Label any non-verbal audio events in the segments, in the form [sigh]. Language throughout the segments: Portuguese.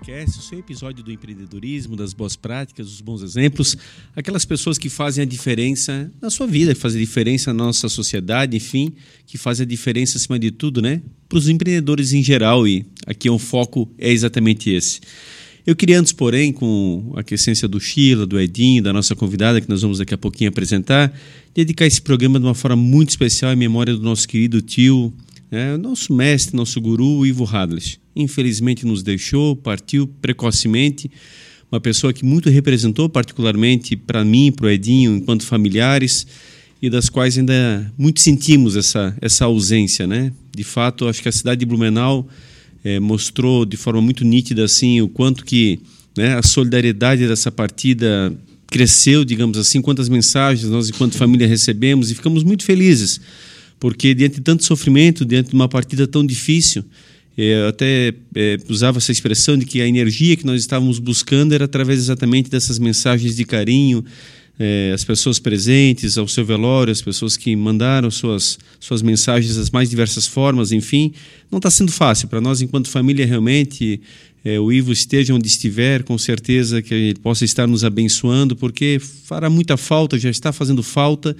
podcast, o seu episódio do empreendedorismo, das boas práticas, dos bons exemplos, aquelas pessoas que fazem a diferença na sua vida, que fazem a diferença na nossa sociedade, enfim, que fazem a diferença acima de tudo, né? Para os empreendedores em geral, e aqui é um foco é exatamente esse. Eu queria antes, porém, com a essência do Sheila, do Edinho, da nossa convidada, que nós vamos daqui a pouquinho apresentar, dedicar esse programa de uma forma muito especial em memória do nosso querido tio, né, nosso mestre, nosso guru, Ivo Hadley. Infelizmente nos deixou, partiu precocemente, uma pessoa que muito representou, particularmente para mim, para o Edinho, enquanto familiares, e das quais ainda muito sentimos essa, essa ausência. Né? De fato, acho que a cidade de Blumenau é, mostrou de forma muito nítida assim o quanto que né, a solidariedade dessa partida cresceu, digamos assim, quantas mensagens nós, enquanto família, recebemos e ficamos muito felizes porque diante de tanto sofrimento, diante de uma partida tão difícil, eu até é, usava essa expressão de que a energia que nós estávamos buscando era através exatamente dessas mensagens de carinho, é, as pessoas presentes ao seu velório, as pessoas que mandaram suas, suas mensagens das mais diversas formas, enfim, não está sendo fácil para nós enquanto família realmente. É, o Ivo esteja onde estiver, com certeza que ele possa estar nos abençoando, porque fará muita falta, já está fazendo falta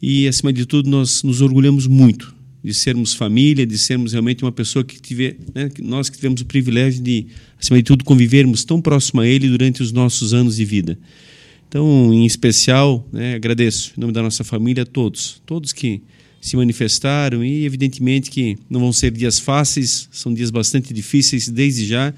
e, acima de tudo, nós nos orgulhamos muito de sermos família, de sermos realmente uma pessoa que tiver, né, nós que tivemos o privilégio de, acima de tudo, convivermos tão próximo a Ele durante os nossos anos de vida. Então, em especial, né, agradeço em nome da nossa família a todos, todos que se manifestaram e, evidentemente, que não vão ser dias fáceis, são dias bastante difíceis desde já,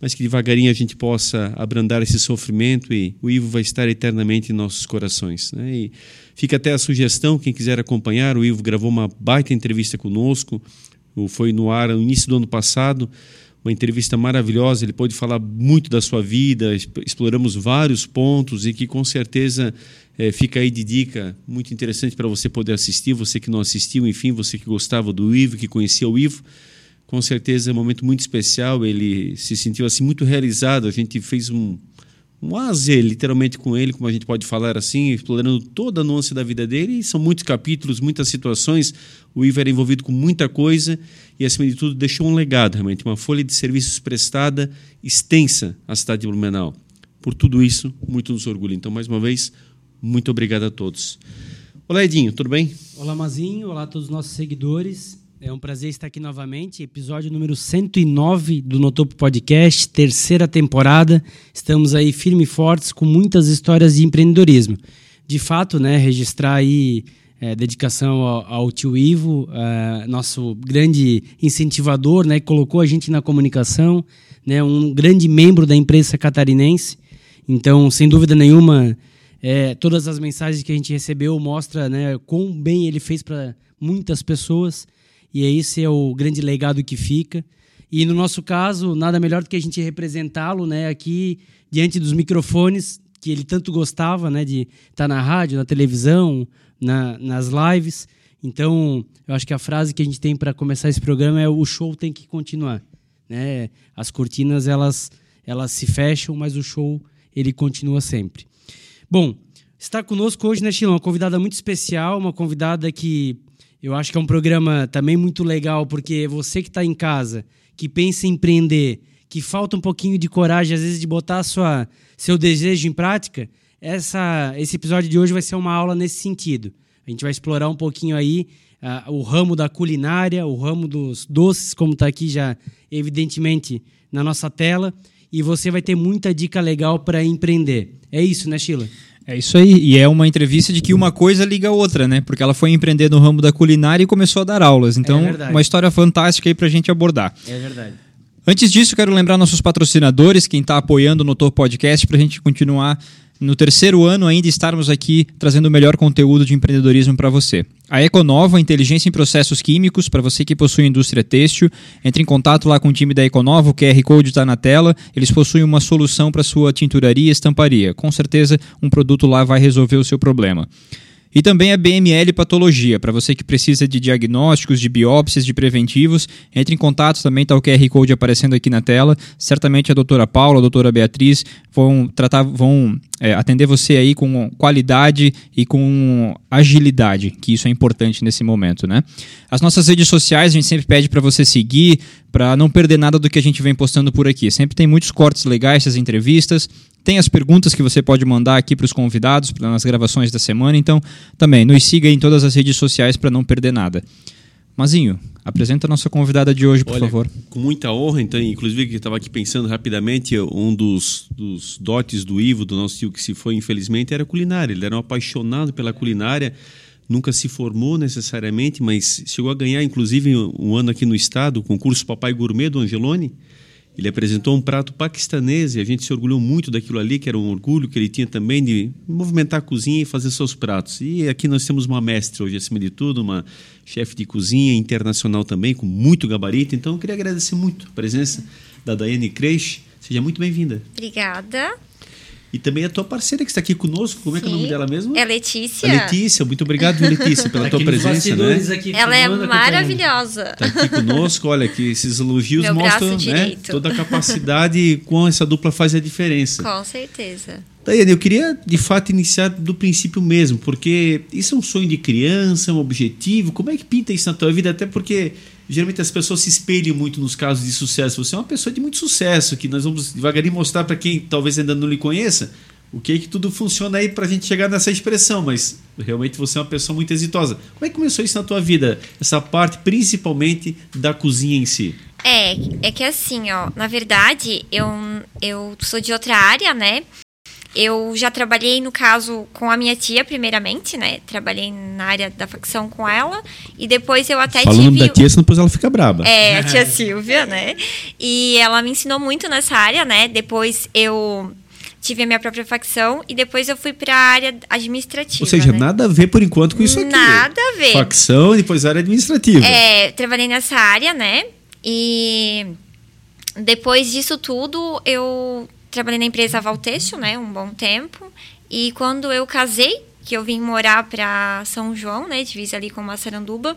mas que devagarinho a gente possa abrandar esse sofrimento e o Ivo vai estar eternamente em nossos corações. Né? E fica até a sugestão, quem quiser acompanhar, o Ivo gravou uma baita entrevista conosco, foi no ar no início do ano passado, uma entrevista maravilhosa, ele pôde falar muito da sua vida, exploramos vários pontos e que com certeza é, fica aí de dica muito interessante para você poder assistir, você que não assistiu, enfim, você que gostava do Ivo, que conhecia o Ivo, com certeza é um momento muito especial. Ele se sentiu assim muito realizado. A gente fez um, um azer, literalmente, com ele, como a gente pode falar assim, explorando toda a nuance da vida dele. E são muitos capítulos, muitas situações. O Ivo era envolvido com muita coisa e, acima de tudo, deixou um legado, realmente, uma folha de serviços prestada extensa à cidade de Blumenau. Por tudo isso, muito nos orgulha. Então, mais uma vez, muito obrigado a todos. Olá, Edinho, tudo bem? Olá, Mazinho. Olá a todos os nossos seguidores. É um prazer estar aqui novamente, episódio número 109 do Notopo Podcast, terceira temporada. Estamos aí firme e fortes com muitas histórias de empreendedorismo. De fato, né, registrar aí é, dedicação ao, ao, tio Ivo, é, nosso grande incentivador, né, que colocou a gente na comunicação, né, um grande membro da imprensa catarinense. Então, sem dúvida nenhuma, é, todas as mensagens que a gente recebeu mostra né, quão bem ele fez para muitas pessoas e esse é o grande legado que fica. E no nosso caso, nada melhor do que a gente representá-lo né, aqui diante dos microfones que ele tanto gostava né, de estar na rádio, na televisão, na, nas lives. Então, eu acho que a frase que a gente tem para começar esse programa é o show tem que continuar. Né? As cortinas elas, elas se fecham, mas o show ele continua sempre. Bom, está conosco hoje, né, Chilão? Uma convidada muito especial, uma convidada que eu acho que é um programa também muito legal, porque você que está em casa, que pensa em empreender, que falta um pouquinho de coragem, às vezes, de botar sua, seu desejo em prática, essa, esse episódio de hoje vai ser uma aula nesse sentido. A gente vai explorar um pouquinho aí uh, o ramo da culinária, o ramo dos doces, como está aqui já, evidentemente, na nossa tela. E você vai ter muita dica legal para empreender. É isso, né, Sheila? É isso aí, e é uma entrevista de que uma coisa liga a outra, né? Porque ela foi empreender no ramo da culinária e começou a dar aulas. Então, é uma história fantástica aí pra gente abordar. É verdade. Antes disso, quero lembrar nossos patrocinadores, quem está apoiando no Top Podcast, para a gente continuar no terceiro ano ainda estarmos aqui trazendo o melhor conteúdo de empreendedorismo para você. A Econova, inteligência em processos químicos, para você que possui indústria têxtil, entre em contato lá com o time da Econova, o QR Code está na tela, eles possuem uma solução para sua tinturaria e estamparia. Com certeza um produto lá vai resolver o seu problema. E também a BML Patologia, para você que precisa de diagnósticos, de biópsias, de preventivos, entre em contato, também está o QR Code aparecendo aqui na tela. Certamente a doutora Paula, a doutora Beatriz vão tratar, vão é, atender você aí com qualidade e com agilidade, que isso é importante nesse momento, né? As nossas redes sociais a gente sempre pede para você seguir, para não perder nada do que a gente vem postando por aqui. Sempre tem muitos cortes legais essas entrevistas. Tem as perguntas que você pode mandar aqui para os convidados nas gravações da semana. Então, também nos siga em todas as redes sociais para não perder nada. Mazinho, apresenta a nossa convidada de hoje, por Olha, favor. Com muita honra, então, inclusive que estava aqui pensando rapidamente, um dos, dos dotes do Ivo, do nosso tio que se foi, infelizmente, era culinária. Ele era um apaixonado pela culinária, nunca se formou necessariamente, mas chegou a ganhar, inclusive, um ano aqui no estado, o concurso Papai Gourmet do Angeloni. Ele apresentou um prato paquistanês e a gente se orgulhou muito daquilo ali, que era um orgulho que ele tinha também de movimentar a cozinha e fazer seus pratos. E aqui nós temos uma mestre hoje, acima de tudo, uma chefe de cozinha internacional também, com muito gabarito. Então eu queria agradecer muito a presença da Daiane Creixe. Seja muito bem-vinda. Obrigada. E também a tua parceira que está aqui conosco, como é que é o nome dela mesmo? É Letícia. A Letícia, muito obrigado, Letícia, pela Aqui tua presença, né? Ela é maravilhosa. Está aqui conosco, olha, que esses elogios Meu mostram né, toda a capacidade com essa dupla faz a diferença. Com certeza. Daiane, eu queria de fato iniciar do princípio mesmo, porque isso é um sonho de criança, um objetivo. Como é que pinta isso na tua vida? Até porque geralmente as pessoas se espelham muito nos casos de sucesso. Você é uma pessoa de muito sucesso, que nós vamos devagarinho mostrar para quem talvez ainda não lhe conheça o que é que tudo funciona aí para a gente chegar nessa expressão, mas realmente você é uma pessoa muito exitosa. Como é que começou isso na tua vida? Essa parte principalmente da cozinha em si. É, é que assim, ó, na verdade, eu, eu sou de outra área, né? Eu já trabalhei, no caso, com a minha tia, primeiramente, né? Trabalhei na área da facção com ela. E depois eu até Falando tive. da tia, senão depois ela fica braba. É, a tia [laughs] Silvia, né? E ela me ensinou muito nessa área, né? Depois eu tive a minha própria facção e depois eu fui para a área administrativa. Ou seja, né? nada a ver por enquanto com isso aqui. Nada a ver. Facção e depois área administrativa. É, trabalhei nessa área, né? E depois disso tudo, eu trabalhei na empresa Valteixo, né? Um bom tempo. E quando eu casei, que eu vim morar para São João, né? Divisa ali com Massaranduba.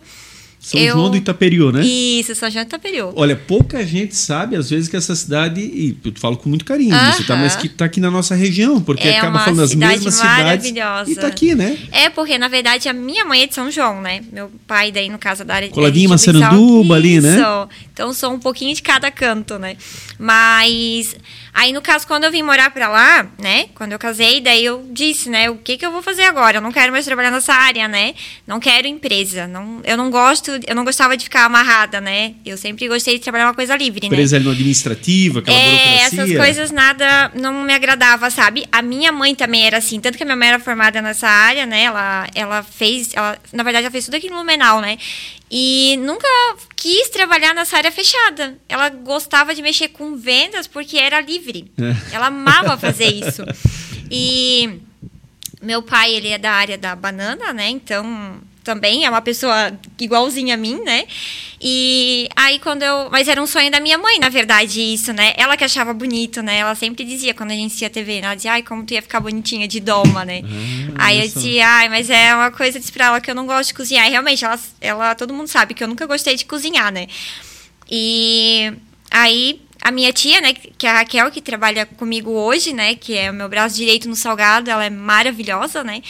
São eu- João do Itaperiú, né? Isso, São João do Itaperiú. Olha, pouca gente sabe, às vezes, que essa cidade, e eu falo com muito carinho disso, tá? Aham. Mas que tá aqui na nossa região, porque É acaba falando das mesmas cidades. maravilhosa. E tá aqui, né? É, porque na verdade a minha mãe é de São João, né? Meu pai, daí no caso da área de Coladinho é de Juiz Massaranduba ali, né? Isso. Então sou um pouquinho de cada canto, né? Mas aí no caso quando eu vim morar pra lá, né? Quando eu casei, daí eu disse, né? O que que eu vou fazer agora? Eu não quero mais trabalhar nessa área, né? Não quero empresa. Não, eu não gosto, eu não gostava de ficar amarrada, né? Eu sempre gostei de trabalhar uma coisa livre, né? Empresa no administrativa, aquela É, burocracia. essas coisas nada não me agradava, sabe? A minha mãe também era assim, tanto que a minha mãe era formada nessa área, né? Ela, ela fez, ela, na verdade, ela fez tudo aqui no Lumenau, né? E nunca quis trabalhar nessa área fechada. Ela gostava de mexer com vendas porque era livre. É. Ela amava fazer isso. E meu pai, ele é da área da banana, né? Então, também é uma pessoa igualzinha a mim, né? E aí quando eu, mas era um sonho da minha mãe, na verdade, isso, né? Ela que achava bonito, né? Ela sempre dizia quando a gente ia TV, ela dizia: "Ai, como tu ia ficar bonitinha de doma, né?" Ah, aí eu dizia: "Ai, mas é uma coisa de pra ela que eu não gosto de cozinhar". E realmente, ela, ela todo mundo sabe que eu nunca gostei de cozinhar, né? E aí a minha tia, né, que é a Raquel, que trabalha comigo hoje, né, que é o meu braço direito no salgado, ela é maravilhosa, né?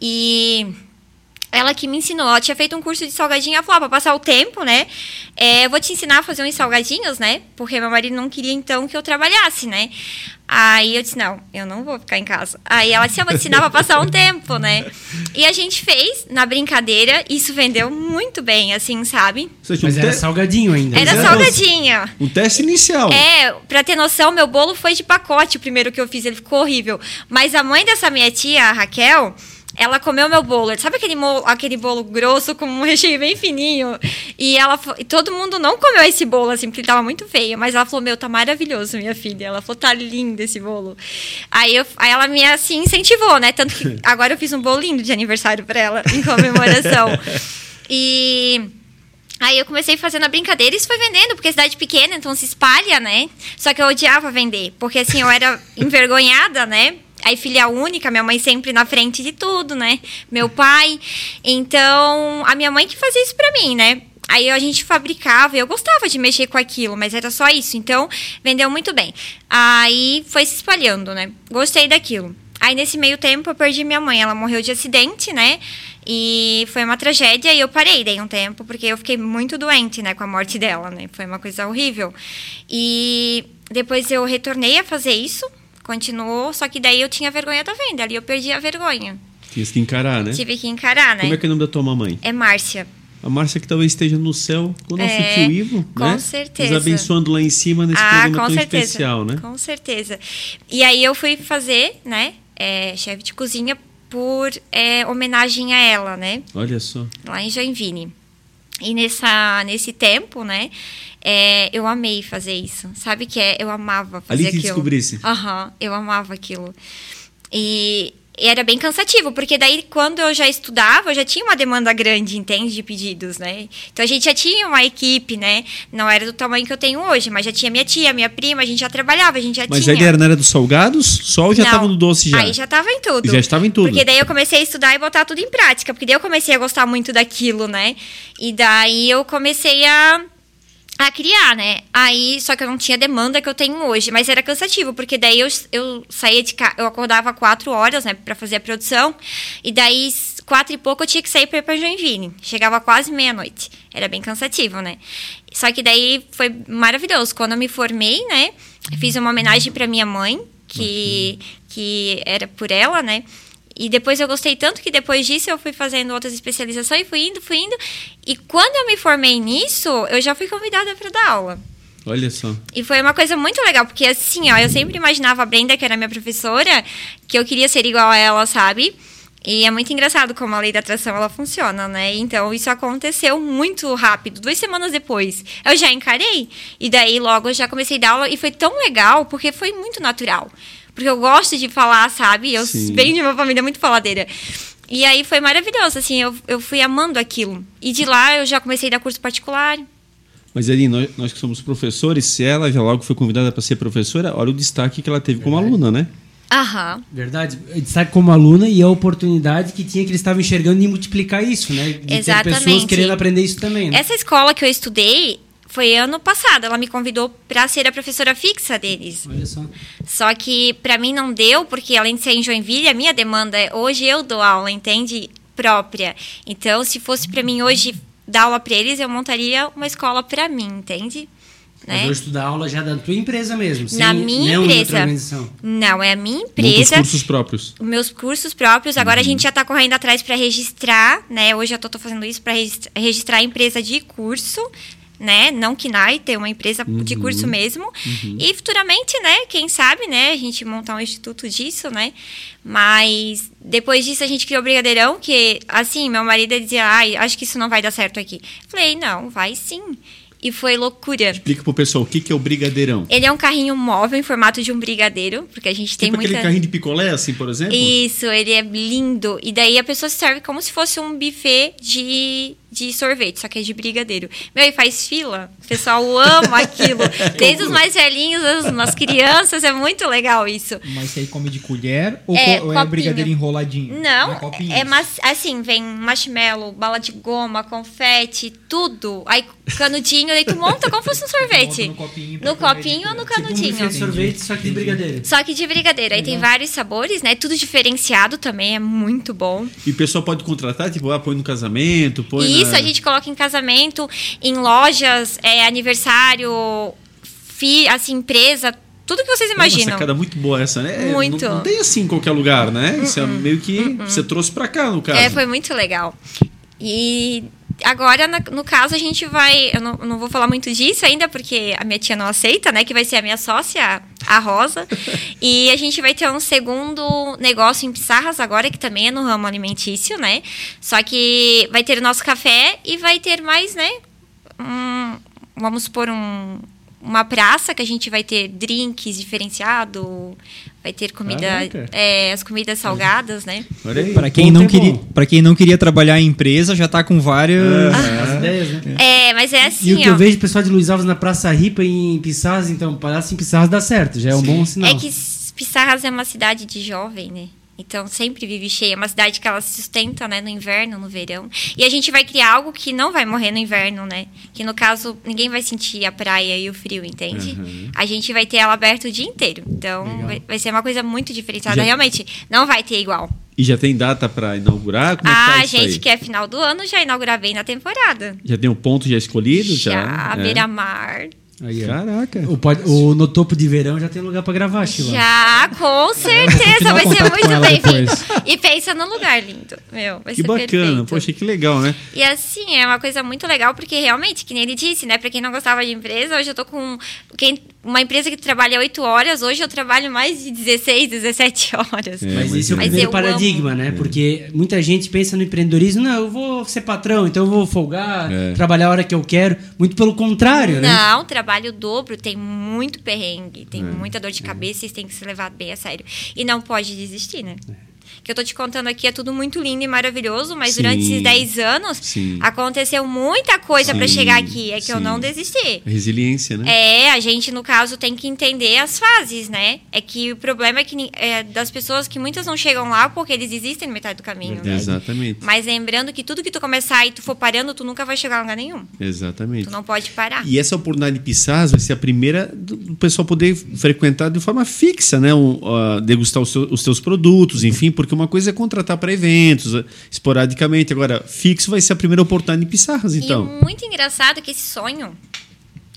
E ela que me ensinou, ela tinha feito um curso de salgadinho, ela falou, ah, pra passar o tempo, né, é, eu vou te ensinar a fazer uns salgadinhos, né, porque meu marido não queria, então, que eu trabalhasse, né. Aí eu disse, não, eu não vou ficar em casa. Aí ela disse, eu vou te ensinar pra passar um tempo, né. E a gente fez, na brincadeira, isso vendeu muito bem, assim, sabe. Seja, Mas um, era salgadinho ainda. Era Exato. salgadinho. um teste inicial. É, pra ter noção, meu bolo foi de pacote o primeiro que eu fiz, ele ficou horrível. Mas a mãe dessa minha tia, a Raquel, ela comeu meu bolo. Sabe aquele, mo- aquele bolo grosso com um recheio bem fininho? E ela e todo mundo não comeu esse bolo, assim, porque ele tava muito feio. Mas ela falou, meu, tá maravilhoso, minha filha. Ela falou, tá lindo esse bolo. Aí, eu, aí ela me, assim, incentivou, né? Tanto que [laughs] agora eu fiz um bolo lindo de aniversário pra ela, em comemoração. [laughs] E... Aí eu comecei fazendo a brincadeira e isso foi vendendo, porque é cidade pequena, então se espalha, né? Só que eu odiava vender, porque assim, eu era envergonhada, né? Aí filha única, minha mãe sempre na frente de tudo, né? Meu pai. Então, a minha mãe que fazia isso pra mim, né? Aí a gente fabricava, e eu gostava de mexer com aquilo, mas era só isso. Então, vendeu muito bem. Aí foi se espalhando, né? Gostei daquilo. Aí nesse meio tempo eu perdi minha mãe, ela morreu de acidente, né? E foi uma tragédia e eu parei daí um tempo, porque eu fiquei muito doente, né, com a morte dela, né? Foi uma coisa horrível. E depois eu retornei a fazer isso, continuou, só que daí eu tinha vergonha da venda, ali eu perdi a vergonha. Tinha que encarar, né? Tive que encarar, né? Como é que é o nome da tua mamãe? É Márcia. A Márcia que talvez esteja no céu com o nosso É, tio Ivo, com né? certeza. Nos abençoando lá em cima nesse ah, programa tão certeza. especial, né? Com certeza. E aí eu fui fazer, né, é, chefe de cozinha por é, homenagem a ela, né? Olha só. lá em Joinville. E nessa, nesse tempo, né, é, eu amei fazer isso. Sabe que é? Eu amava fazer Ali que aquilo. descobrisse. Aham, eu amava aquilo. E era bem cansativo, porque daí quando eu já estudava, eu já tinha uma demanda grande, entende, de pedidos, né? Então a gente já tinha uma equipe, né? Não era do tamanho que eu tenho hoje, mas já tinha minha tia, minha prima, a gente já trabalhava, a gente já Mas tinha. aí era na área dos salgados, só ou já estava no doce já? Aí já estava em tudo. Já estava em tudo. Porque daí eu comecei a estudar e botar tudo em prática. Porque daí eu comecei a gostar muito daquilo, né? E daí eu comecei a, a criar, né? Aí, só que eu não tinha demanda que eu tenho hoje. Mas era cansativo, porque daí eu, eu saía de casa, eu acordava quatro horas, né? Pra fazer a produção. E daí, quatro e pouco, eu tinha que sair pra ir pra Joinville. Chegava quase meia-noite. Era bem cansativo, né? Só que daí foi maravilhoso. Quando eu me formei, né? Fiz uma homenagem pra minha mãe, que, que era por ela, né? E depois eu gostei tanto que depois disso eu fui fazendo outras especializações, fui indo, fui indo. E quando eu me formei nisso, eu já fui convidada para dar aula. Olha só. E foi uma coisa muito legal, porque assim, ó, eu sempre imaginava a Brenda, que era minha professora, que eu queria ser igual a ela, sabe? E é muito engraçado como a lei da atração ela funciona, né? Então isso aconteceu muito rápido, duas semanas depois. Eu já encarei e daí logo eu já comecei a dar aula e foi tão legal porque foi muito natural. Porque eu gosto de falar, sabe? Eu Sim. venho de uma família muito faladeira. E aí foi maravilhoso, assim, eu, eu fui amando aquilo. E de lá eu já comecei a dar curso particular. Mas ali, nós, nós que somos professores, se ela já logo foi convidada para ser professora, olha o destaque que ela teve como aluna, né? Aham. Verdade. Destaque como aluna e a oportunidade que tinha que eles estavam enxergando de multiplicar isso, né? De ter Exatamente. pessoas querendo aprender isso também, né? Essa escola que eu estudei foi ano passado. Ela me convidou para ser a professora fixa deles. Olha só. Só que para mim não deu, porque além de ser em Joinville, a minha demanda é hoje eu dou aula, entende? Própria. Então, se fosse para mim hoje dar aula para eles, eu montaria uma escola para mim, entende? Mas Né? hoje tu dá aula já da tua empresa mesmo. sem Na minha nenhuma outra empresa. organização. Não, é a minha empresa. cursos próprios. meus cursos próprios. Agora a gente já está correndo atrás para registrar, né? Hoje eu tô, tô fazendo isso para registrar a empresa de curso, né? Não KINAI, ter uma empresa de curso mesmo. E futuramente, né? Quem sabe, né? A gente montar um instituto disso, né? Mas depois disso a gente criou o Brigadeirão, que assim, meu marido dizia, ai, acho que isso não vai dar certo aqui. Falei, não, vai sim. E foi loucura. Explica pro pessoal o que, que é o brigadeirão. Ele é um carrinho móvel em formato de um brigadeiro, porque a gente tem tipo muita... aquele carrinho de picolé, assim, por exemplo? Isso, ele é lindo. E daí a pessoa se serve como se fosse um buffet de, de sorvete, só que é de brigadeiro. Meu, e faz fila. O pessoal ama aquilo. [laughs] Desde os mais velhinhos, as, as crianças, é muito legal isso. Mas você aí come de colher ou, É, co- é brigadeiro enroladinho? Não, é é mas, assim, vem marshmallow, bala de goma, confete, tudo. Aí canudinho, daí tu monta como se fosse um sorvete. No copinho No copinho ou no colher. Tipo um canudinho. sorvete, só que de brigadeiro. Só que de brigadeiro. Aí tem vários sabores, né? Tudo diferenciado também, é muito bom. E o pessoal pode contratar, tipo, ah, põe no casamento, põe E isso a gente coloca em casamento, em lojas, é, aniversário, fi, assim, empresa, tudo que vocês É uma imaginam. sacada muito boa essa, né? É, Muito. Não, não tem assim em qualquer lugar, né? Isso é meio que você trouxe pra cá, no caso. É, foi muito legal. E agora, no caso, a gente vai. Eu não, não vou falar muito disso ainda, porque a minha tia não aceita, né? Que vai ser a minha sócia, a Rosa. [laughs] e a gente vai ter um segundo negócio em Pissarras agora, que também é no ramo alimentício, né? Só que vai ter o nosso café e vai ter mais, né? um- vamos supor um. Uma praça que a gente vai ter drinks diferenciado, vai ter comida, Caraca. é, as comidas salgadas, né? Para quem, não queria, pra quem não queria trabalhar em empresa, já tá com várias. As ideias, né? É, mas é assim, E o que ó. eu vejo o pessoal de Luiz Alves na Praça Ripa e em Pissarras, então, Praça em Pissarras dá certo, já é um bom sinal. É que Pissarras é uma cidade de jovem, né? Então sempre vive cheia. É uma cidade que ela se sustenta, né, no inverno, no verão. E a gente vai criar algo que não vai morrer no inverno, né? Que no caso ninguém vai sentir a praia e o frio, entende? Uhum. A gente vai ter ela aberta o dia inteiro. Então vai, vai ser uma coisa muito diferenciada. Já- Realmente, não vai ter igual. E já tem data para inaugurar? Como é que Ah, tá a isso aí? gente quer final do ano já inaugurar bem na temporada. Já tem um ponto já escolhido? Já, Já, É. beira-mar. Aí. Caraca. O, pod- o No Topo de Verão já tem lugar pra gravar, Sheila. Já, com certeza. dar Vai ser muito bem-vindo. E pensa num lugar lindo. Meu, vai Que ser bacana. perfeito. Poxa, que legal, né? E assim, é uma coisa muito legal, porque realmente, que nem ele disse, né? Pra quem não gostava de empresa, hoje eu tô com. Quem, uma empresa que trabalha 8 horas, hoje eu trabalho mais de 16, 17 horas. É, Mas esse é o Mas primeiro paradigma, né? Porque muita gente pensa no empreendedorismo, não, eu vou ser patrão, então eu vou folgar, É. trabalhar a hora que eu quero. Muito pelo contrário, né? Não, trabalho dobro, tem muito perrengue, tem É, muita dor de cabeça e tem que se levar bem a sério. E não pode desistir, né? O que eu tô te contando aqui é tudo muito lindo e maravilhoso, mas Sim. durante esses 10 anos Sim. aconteceu muita coisa pra Sim, chegar aqui. É que eu sim. não desisti. Resiliência, né? É, a gente, no caso, tem que entender as fases, né? É que o problema é que é, das pessoas que muitas não chegam lá porque eles desistem na metade do caminho, né? Exatamente. Mas lembrando que tudo que tu começar e tu for parando, tu nunca vai chegar a lugar nenhum. Exatamente. Tu não pode parar. E essa oportunidade de Pissarras vai ser a primeira do, pessoal poder frequentar de forma fixa, né? Um, ah, degustar os, seu- os teus produtos, enfim, porque uma coisa é contratar para eventos, esporadicamente. Agora, fixo vai ser a primeira oportunidade de Pissarras, então. E muito engraçado que esse sonho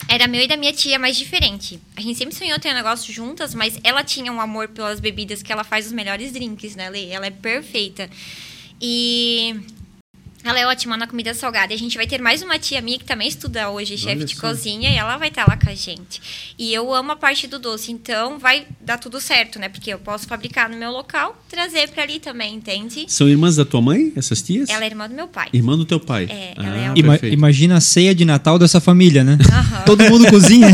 era meu e da minha tia, mas diferente. A gente sempre sonhou ter um negócio juntas, mas ela tinha um amor pelas bebidas que ela faz os melhores drinks, né, Lê? Ela é perfeita. E ela é ótima na comida salgada. E a gente vai ter mais uma tia minha que também estuda hoje, chefe de cozinha, e ela vai estar lá com a gente. E eu amo a parte do doce, então vai dar tudo certo, né? Porque eu posso fabricar no meu local, trazer pra ali também, entende? São irmãs da tua mãe, essas tias? Ela é irmã do meu pai. Irmã do teu pai. É, ah, ela é uma- Ima- perfeito. imagina a ceia de Natal dessa família, né? Aham. Todo mundo cozinha.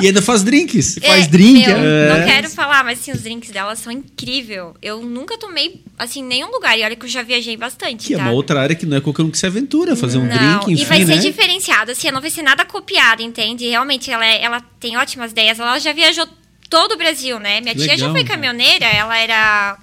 E ainda faz drinks. faz É, drink, meu, é. Não quero falar, mas assim, os drinks dela são incrível. Eu nunca tomei, assim, nenhum lugar. E olha que eu já viajei bastante, Que é tá? uma outra área que não é qualquer um que se aventura, fazer um não, drink, enfim, e vai né? ser diferenciado, assim, não vai ser nada copiado, entende? Realmente, ela, é- ela tem ótimas ideias. Ela já viajou todo o Brasil, né? Minha Que tia já foi cara. caminhoneira, ela era...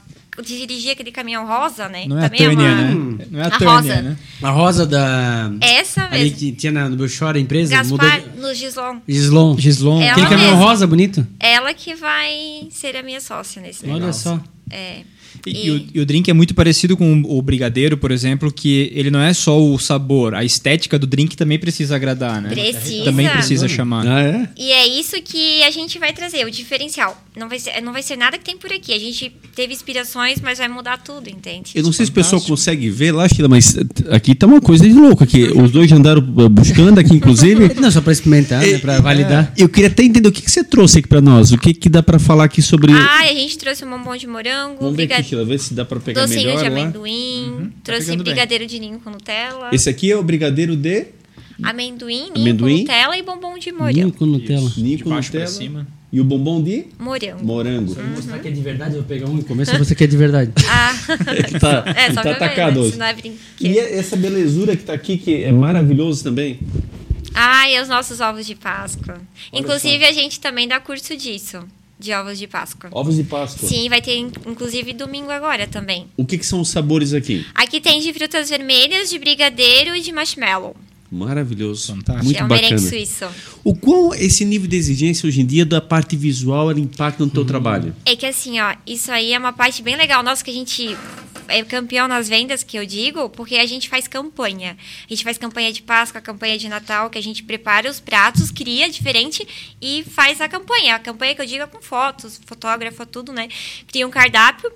Dirigia aquele caminhão rosa, né? Não é a Também Tânia, uma- né? Não é a, A Tânia, Rosa. né? A Rosa da. Essa Ali mesmo. que tinha na, no Belchor, a empresa. Gaspar mudou. no Gislon. Gislon. Gislon. Ela Aquele caminhão mesma. rosa bonito. Ela que vai ser a minha sócia nesse Olha negócio. só. É. E, e o, e o drink é muito parecido com o brigadeiro, por exemplo, que ele não é só o sabor, a estética do drink também precisa agradar, né? Precisa. Também precisa chamar. Ah, é? E é isso que a gente vai trazer, o diferencial. Não vai ser, não vai ser nada que tem por aqui. A gente teve inspirações, mas vai mudar tudo, entende? Eu não sei se o pessoal consegue ver lá, Sheila, mas aqui tá uma coisa de louco aqui. Os dois já andaram uh, buscando aqui, inclusive. [laughs] Não, só pra experimentar, né? Pra validar. Eu queria até entender o que, que você trouxe aqui pra nós. O que, que dá pra falar aqui sobre. Ah, a gente trouxe um bombom de morango, Vamos ver briga- aqui, Sheila, ver se dá pra pegar docinho melhor. de amendoim, trouxe pegando bem. brigadeiro de ninho com Nutella, Esse aqui é o brigadeiro de amendoim, ninho Amendoim. com Nutella e bombom de Ninho morango. com Nutella. ninho De com baixo pra Nutella. cima. E o bombom de Morango. morango. Vou mostrar que é de verdade, eu vou pegar um no começo ou você quer de verdade? [laughs] Ah, É [laughs] que tá, é, que só tá atacado hoje. Isso não é brinquedo. E essa belezura que tá aqui, que é maravilhoso também. Ah, e os nossos ovos de Páscoa. Inclusive, a gente também dá curso disso, de ovos de Páscoa. Ovos de Páscoa. Sim, vai ter in- inclusive domingo agora também. O que, que são os sabores aqui? Aqui tem de frutas vermelhas, de brigadeiro e de marshmallow. Maravilhoso. Fantástico. Muito é um bacana. suíço. O quão esse nível de exigência hoje em dia da parte visual ela impacta no teu trabalho? É que assim, ó, isso aí é uma parte bem legal nossa que a gente é campeão nas vendas, que eu digo, porque a gente faz campanha. A gente faz campanha de Páscoa, campanha de Natal, que a gente prepara os pratos, cria diferente e faz a campanha. A campanha que eu digo é com fotos, fotógrafa, tudo, né? Cria um cardápio.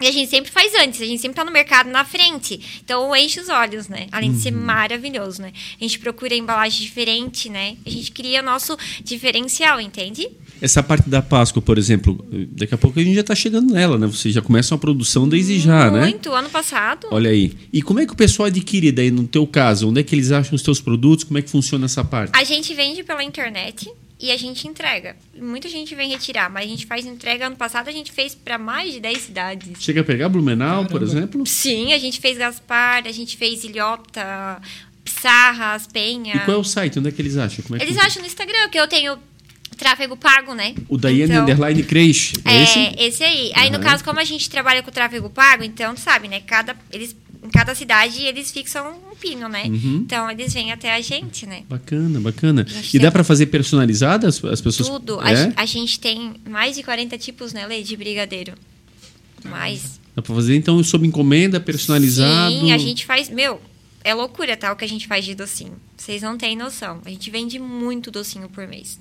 E a gente sempre faz antes, a gente sempre tá no mercado na frente. Então enche os olhos, né? Além de ser maravilhoso, né? A gente procura embalagem diferente, né? A gente cria nosso diferencial, entende? Essa parte da Páscoa, por exemplo, daqui a pouco a gente já está chegando nela, né? Vocês já começam a produção desde já, né? Muito. Ano passado. Olha aí. E como é que o pessoal adquire daí, no teu caso? Onde é que eles acham os teus produtos? Como é que funciona essa parte? A gente vende pela internet e a gente entrega. Muita gente vem retirar, mas a gente faz entrega. Ano passado a gente fez para mais de 10 cidades. Chega a pegar Blumenau, por exemplo? Sim, a gente fez Gaspar, a gente fez Ilhota, Pissarras, Penha. E qual é o site? Onde é que eles acham? Como é que Eles acham no Instagram que eu tenho tráfego pago, né? O Daiane Então- Underline Creixe. É, É, esse? esse aí. Aí, no caso, como a gente trabalha com tráfego pago, então, sabe, né? Cada, eles, em cada cidade, eles fixam um pino, né? Uhum. Então, eles vêm até a gente, né? Bacana, bacana. E dá para fazer personalizada as, as pessoas? Tudo. A, É? gen- a gente tem mais de 40 tipos, né, Lê, de brigadeiro. Mais. Dá para fazer então sob encomenda, personalizado. Sim, a gente faz... Meu, é loucura, tá? O que a gente faz de docinho. Vocês não têm noção. A gente vende muito docinho por mês.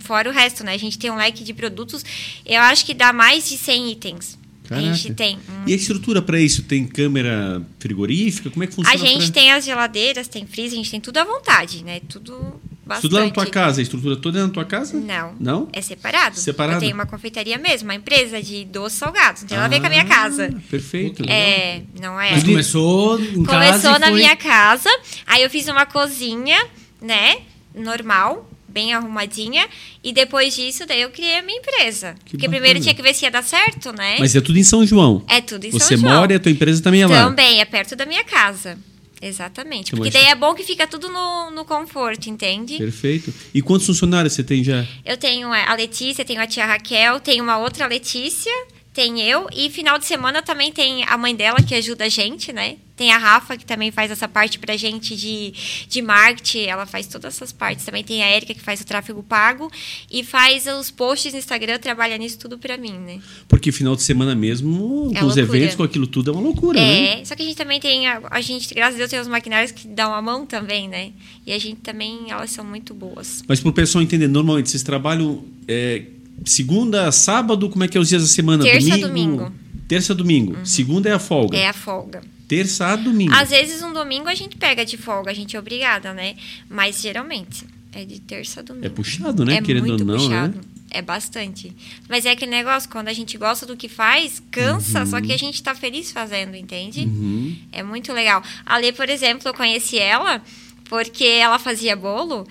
Fora o resto, né? A gente tem um leque de produtos. Eu acho que dá mais de 100 itens. A gente Caraca. tem. um E a estrutura para isso? Tem câmera frigorífica? Como é que funciona? A gente pra- tem as geladeiras, tem freezer, a gente tem tudo à vontade, né? Tudo bastante. Tudo lá na tua casa? A estrutura toda é na tua casa? Não. Não? É separado. Separado? Eu tenho uma confeitaria mesmo, uma empresa de doces salgados. Não tem nada a ver com a minha Ah, casa. Perfeito. É, não é. Mas começou em casa Começou na foi... minha casa, aí eu fiz uma cozinha, né? Normal, bem arrumadinha. E depois disso, daí eu criei a minha empresa. Que Porque bacana. primeiro tinha que ver se ia dar certo, né? Mas é tudo em São João. É tudo em Você São João. mora e a tua empresa também é lá. Também, é perto da minha casa. Exatamente. Então, Porque daí é bom que fica tudo no, no conforto, entende? Perfeito. E quantos funcionários você tem já? Eu tenho é, a Letícia, tenho a tia Raquel, tenho uma outra Letícia, tem eu. E final de semana também tem a mãe dela que ajuda a gente, né? Tem a Rafa, que também faz essa parte pra gente de, de marketing. Ela faz todas essas partes. Também tem a Érica, que faz o tráfego pago. E faz os posts no Instagram, trabalha nisso tudo pra mim, né? Porque final de semana mesmo, É com os loucura. eventos, com aquilo tudo, é uma loucura, né? É, só que a gente também tem, a, a gente, graças a Deus, tem os maquinários que dão a mão também, né? E a gente também, elas são muito boas. Mas pro pessoal entender, normalmente vocês trabalham é, segunda, sábado, como é que é os dias da semana? Terça domingo? domingo. Terça domingo. Segunda é a folga. É a folga. Terça a domingo. Às vezes um domingo a gente pega de folga, a gente é obrigada, né? Mas geralmente é de terça a domingo. É puxado, né? É Querendo muito ou não, puxado. né? É bastante. Mas é aquele negócio, quando a gente gosta do que faz, cansa, só que a gente tá feliz fazendo, entende? Uhum. É muito legal. A Lê, por exemplo, eu conheci ela porque ela fazia bolo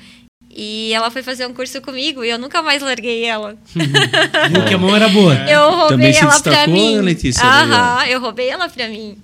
e ela foi fazer um curso comigo e eu nunca mais larguei ela. Porque a mão era boa. [laughs] Eu roubei Também se ela pra destacou, mim. né, Letícia, ó. Aham, eu roubei ela pra mim.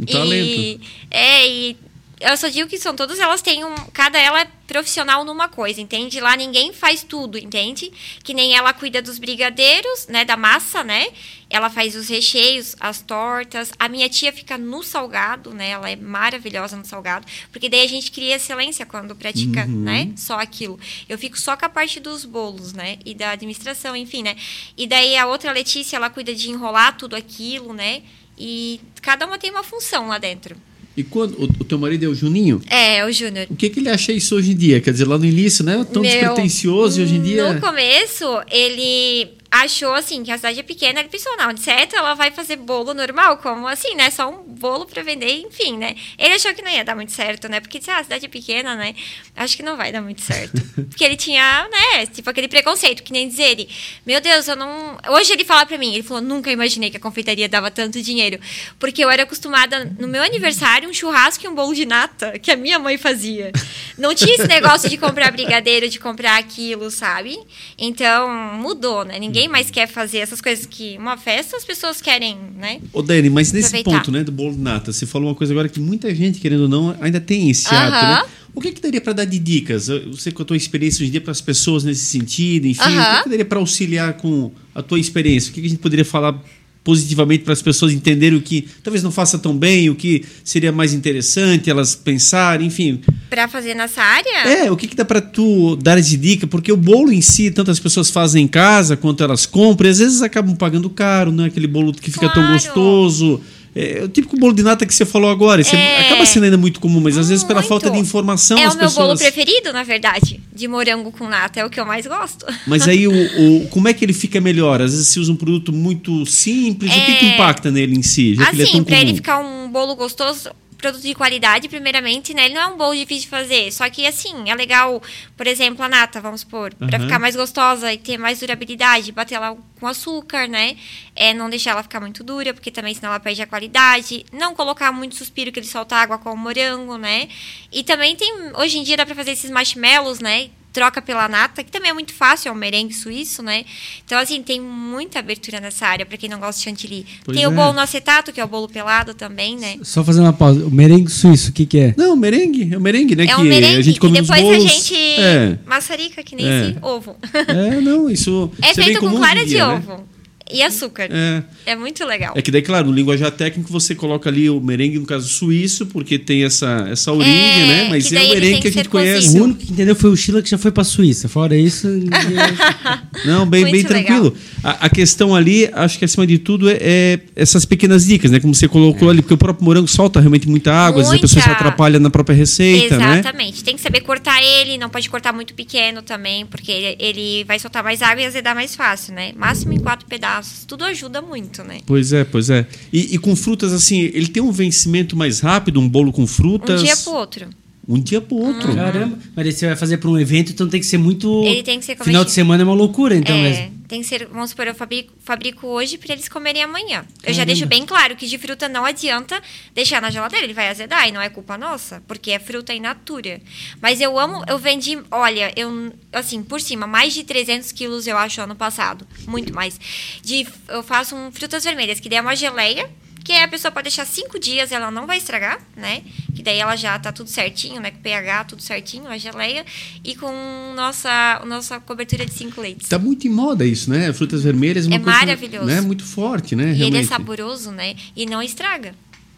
Um talento. E, é, e eu só digo que são todas elas têm um. Cada ela é profissional numa coisa, entende? Lá ninguém faz tudo, entende? Que nem ela cuida dos brigadeiros, né? Da massa, né? Ela faz os recheios, as tortas. A minha tia fica no salgado, né? Ela é maravilhosa no salgado. Porque daí a gente cria excelência quando pratica, Uhum. né? Só aquilo. Eu fico só com a parte dos bolos, né? E da administração, enfim, né? E daí a outra Letícia, ela cuida de enrolar tudo aquilo, né? E cada uma tem uma função lá dentro. E quando o, o teu marido é o Juninho? É, o Júnior. O que, que ele acha isso hoje em dia? Quer dizer, lá no início, né? Tão Meu, despretensioso e hoje em dia. No começo, ele achou assim que a cidade é pequena, ele pensou, não, de certo ela vai fazer bolo normal, como assim, né? Só um bolo pra vender, enfim, né? Ele achou que não ia dar muito certo, né? Porque disse, ah, a cidade é pequena, né? Acho que não vai dar muito certo. [laughs] Porque ele tinha, né, tipo aquele preconceito, que nem dizer ele, meu Deus, eu não. Hoje ele fala pra mim, ele falou, nunca imaginei que a confeitaria dava tanto dinheiro. Porque eu era acostumada, no meu aniversário, um churrasco e um bolo de nata, que a minha mãe fazia. Não tinha esse negócio de comprar brigadeiro, de comprar aquilo, sabe? Então, mudou, né? Ninguém mais quer fazer essas coisas que uma festa as pessoas querem, né? Ô, Dani, mas nesse Aproveitar. ponto, né, do bolo de nata, você falou uma coisa agora que muita gente, querendo ou não, ainda tem esse hábito, Aham. né? O que que daria para dar de dicas? Sei com a tua experiência hoje em dia para as pessoas nesse sentido, enfim, o Aham. que, que daria para auxiliar com a tua experiência? O que, que a gente poderia falar positivamente para as pessoas entenderem o que talvez não faça tão bem, o que seria mais interessante elas pensarem, enfim. Pra fazer nessa área? É, o que, que dá para tu dar de dica? Porque o bolo em si, tanto as pessoas fazem em casa quanto elas compram, e às vezes acabam pagando caro, não é aquele bolo que fica tão Claro. gostoso. É, o típico bolo de nata que você falou agora, é- É. acaba sendo ainda muito comum, mas às vezes pela Muito. falta de informação é as o meu bolo pessoas. preferido, na verdade. De morango com nata. É o que eu mais gosto. Mas aí o, [laughs] o- como é que ele fica melhor? Às vezes se usa um produto muito simples, o que, que É. impacta nele em si? Já ele é assim, pra comum. ele ficar um bolo gostoso, produto de qualidade, primeiramente, né? Ele não é um bolo difícil de fazer. Só que, assim, é legal, por exemplo, a nata, vamos supor, pra Aham. ficar mais gostosa e ter mais durabilidade, bater ela com açúcar, né? É, não deixar ela ficar muito dura, porque também senão ela perde a qualidade. Não colocar muito suspiro que ele solta água com o morango, né? E também tem, hoje em dia dá pra fazer esses marshmallows, né? troca pela nata, que também é muito fácil, é um merengue suíço, né? Então, assim, tem muita abertura nessa área para quem não gosta de chantilly. Pois tem é. o bolo no acetato, que é o bolo pelado também, né? Só fazendo uma pausa. O merengue suíço, o que, que é? Não, merengue. É o merengue, né? É que um merengue a gente come que depois bolos. a gente É. maçarica, que nem É. esse ovo. É, não, isso. [laughs] É feito com clara de dia, né? ovo e açúcar. É. É muito legal. É que daí, claro, no linguajar técnico você coloca ali o merengue, no caso suíço, porque tem essa, essa origem, É, né? Mas é o merengue que a gente conhece. cozido. O único que entendeu foi o Sheila que já foi pra Suíça. Fora isso. [laughs] Não, bem, bem tranquilo. A, a questão ali, acho que acima de tudo, é, é essas pequenas dicas, né? Como você É. colocou ali, porque o próprio morango solta realmente muita água, às vezes a pessoa se Muita. atrapalha na própria receita, né? Exatamente. Tem que saber cortar ele, não pode cortar muito pequeno também, porque ele, ele vai soltar mais água e azedar mais fácil, né? Máximo em quatro pedaços. Tudo ajuda muito, né? Pois é, pois é. E, e com frutas, assim, ele tem um vencimento mais rápido, um bolo com frutas? Um dia pro outro. Um dia pro outro. Caramba. Mas aí você vai fazer pra um evento, então tem que ser muito. Ele tem que ser Final de comestível. semana é uma loucura, então é, mesmo. tem que ser, vamos supor, eu fabrico, fabrico hoje para eles comerem amanhã. Eu Caramba. já deixo bem claro que de fruta não adianta deixar na geladeira, ele vai azedar e não é culpa nossa, porque é fruta in natura. Mas eu amo, eu vendi, olha, eu assim, por cima, mais de 300 quilos eu acho ano passado, muito mais. De, eu faço um frutas vermelhas, que daí é uma geleia, que aí a pessoa pode deixar cinco dias, ela não vai estragar, né? Que daí ela já tá tudo certinho, né? Com pH, tudo certinho, a geleia. E com nossa, nossa cobertura de cinco leites. Tá muito em moda isso, né? Frutas vermelhas é uma É coisa maravilhoso. Né? muito forte, né? E ele é Realmente. saboroso, né? E não estraga.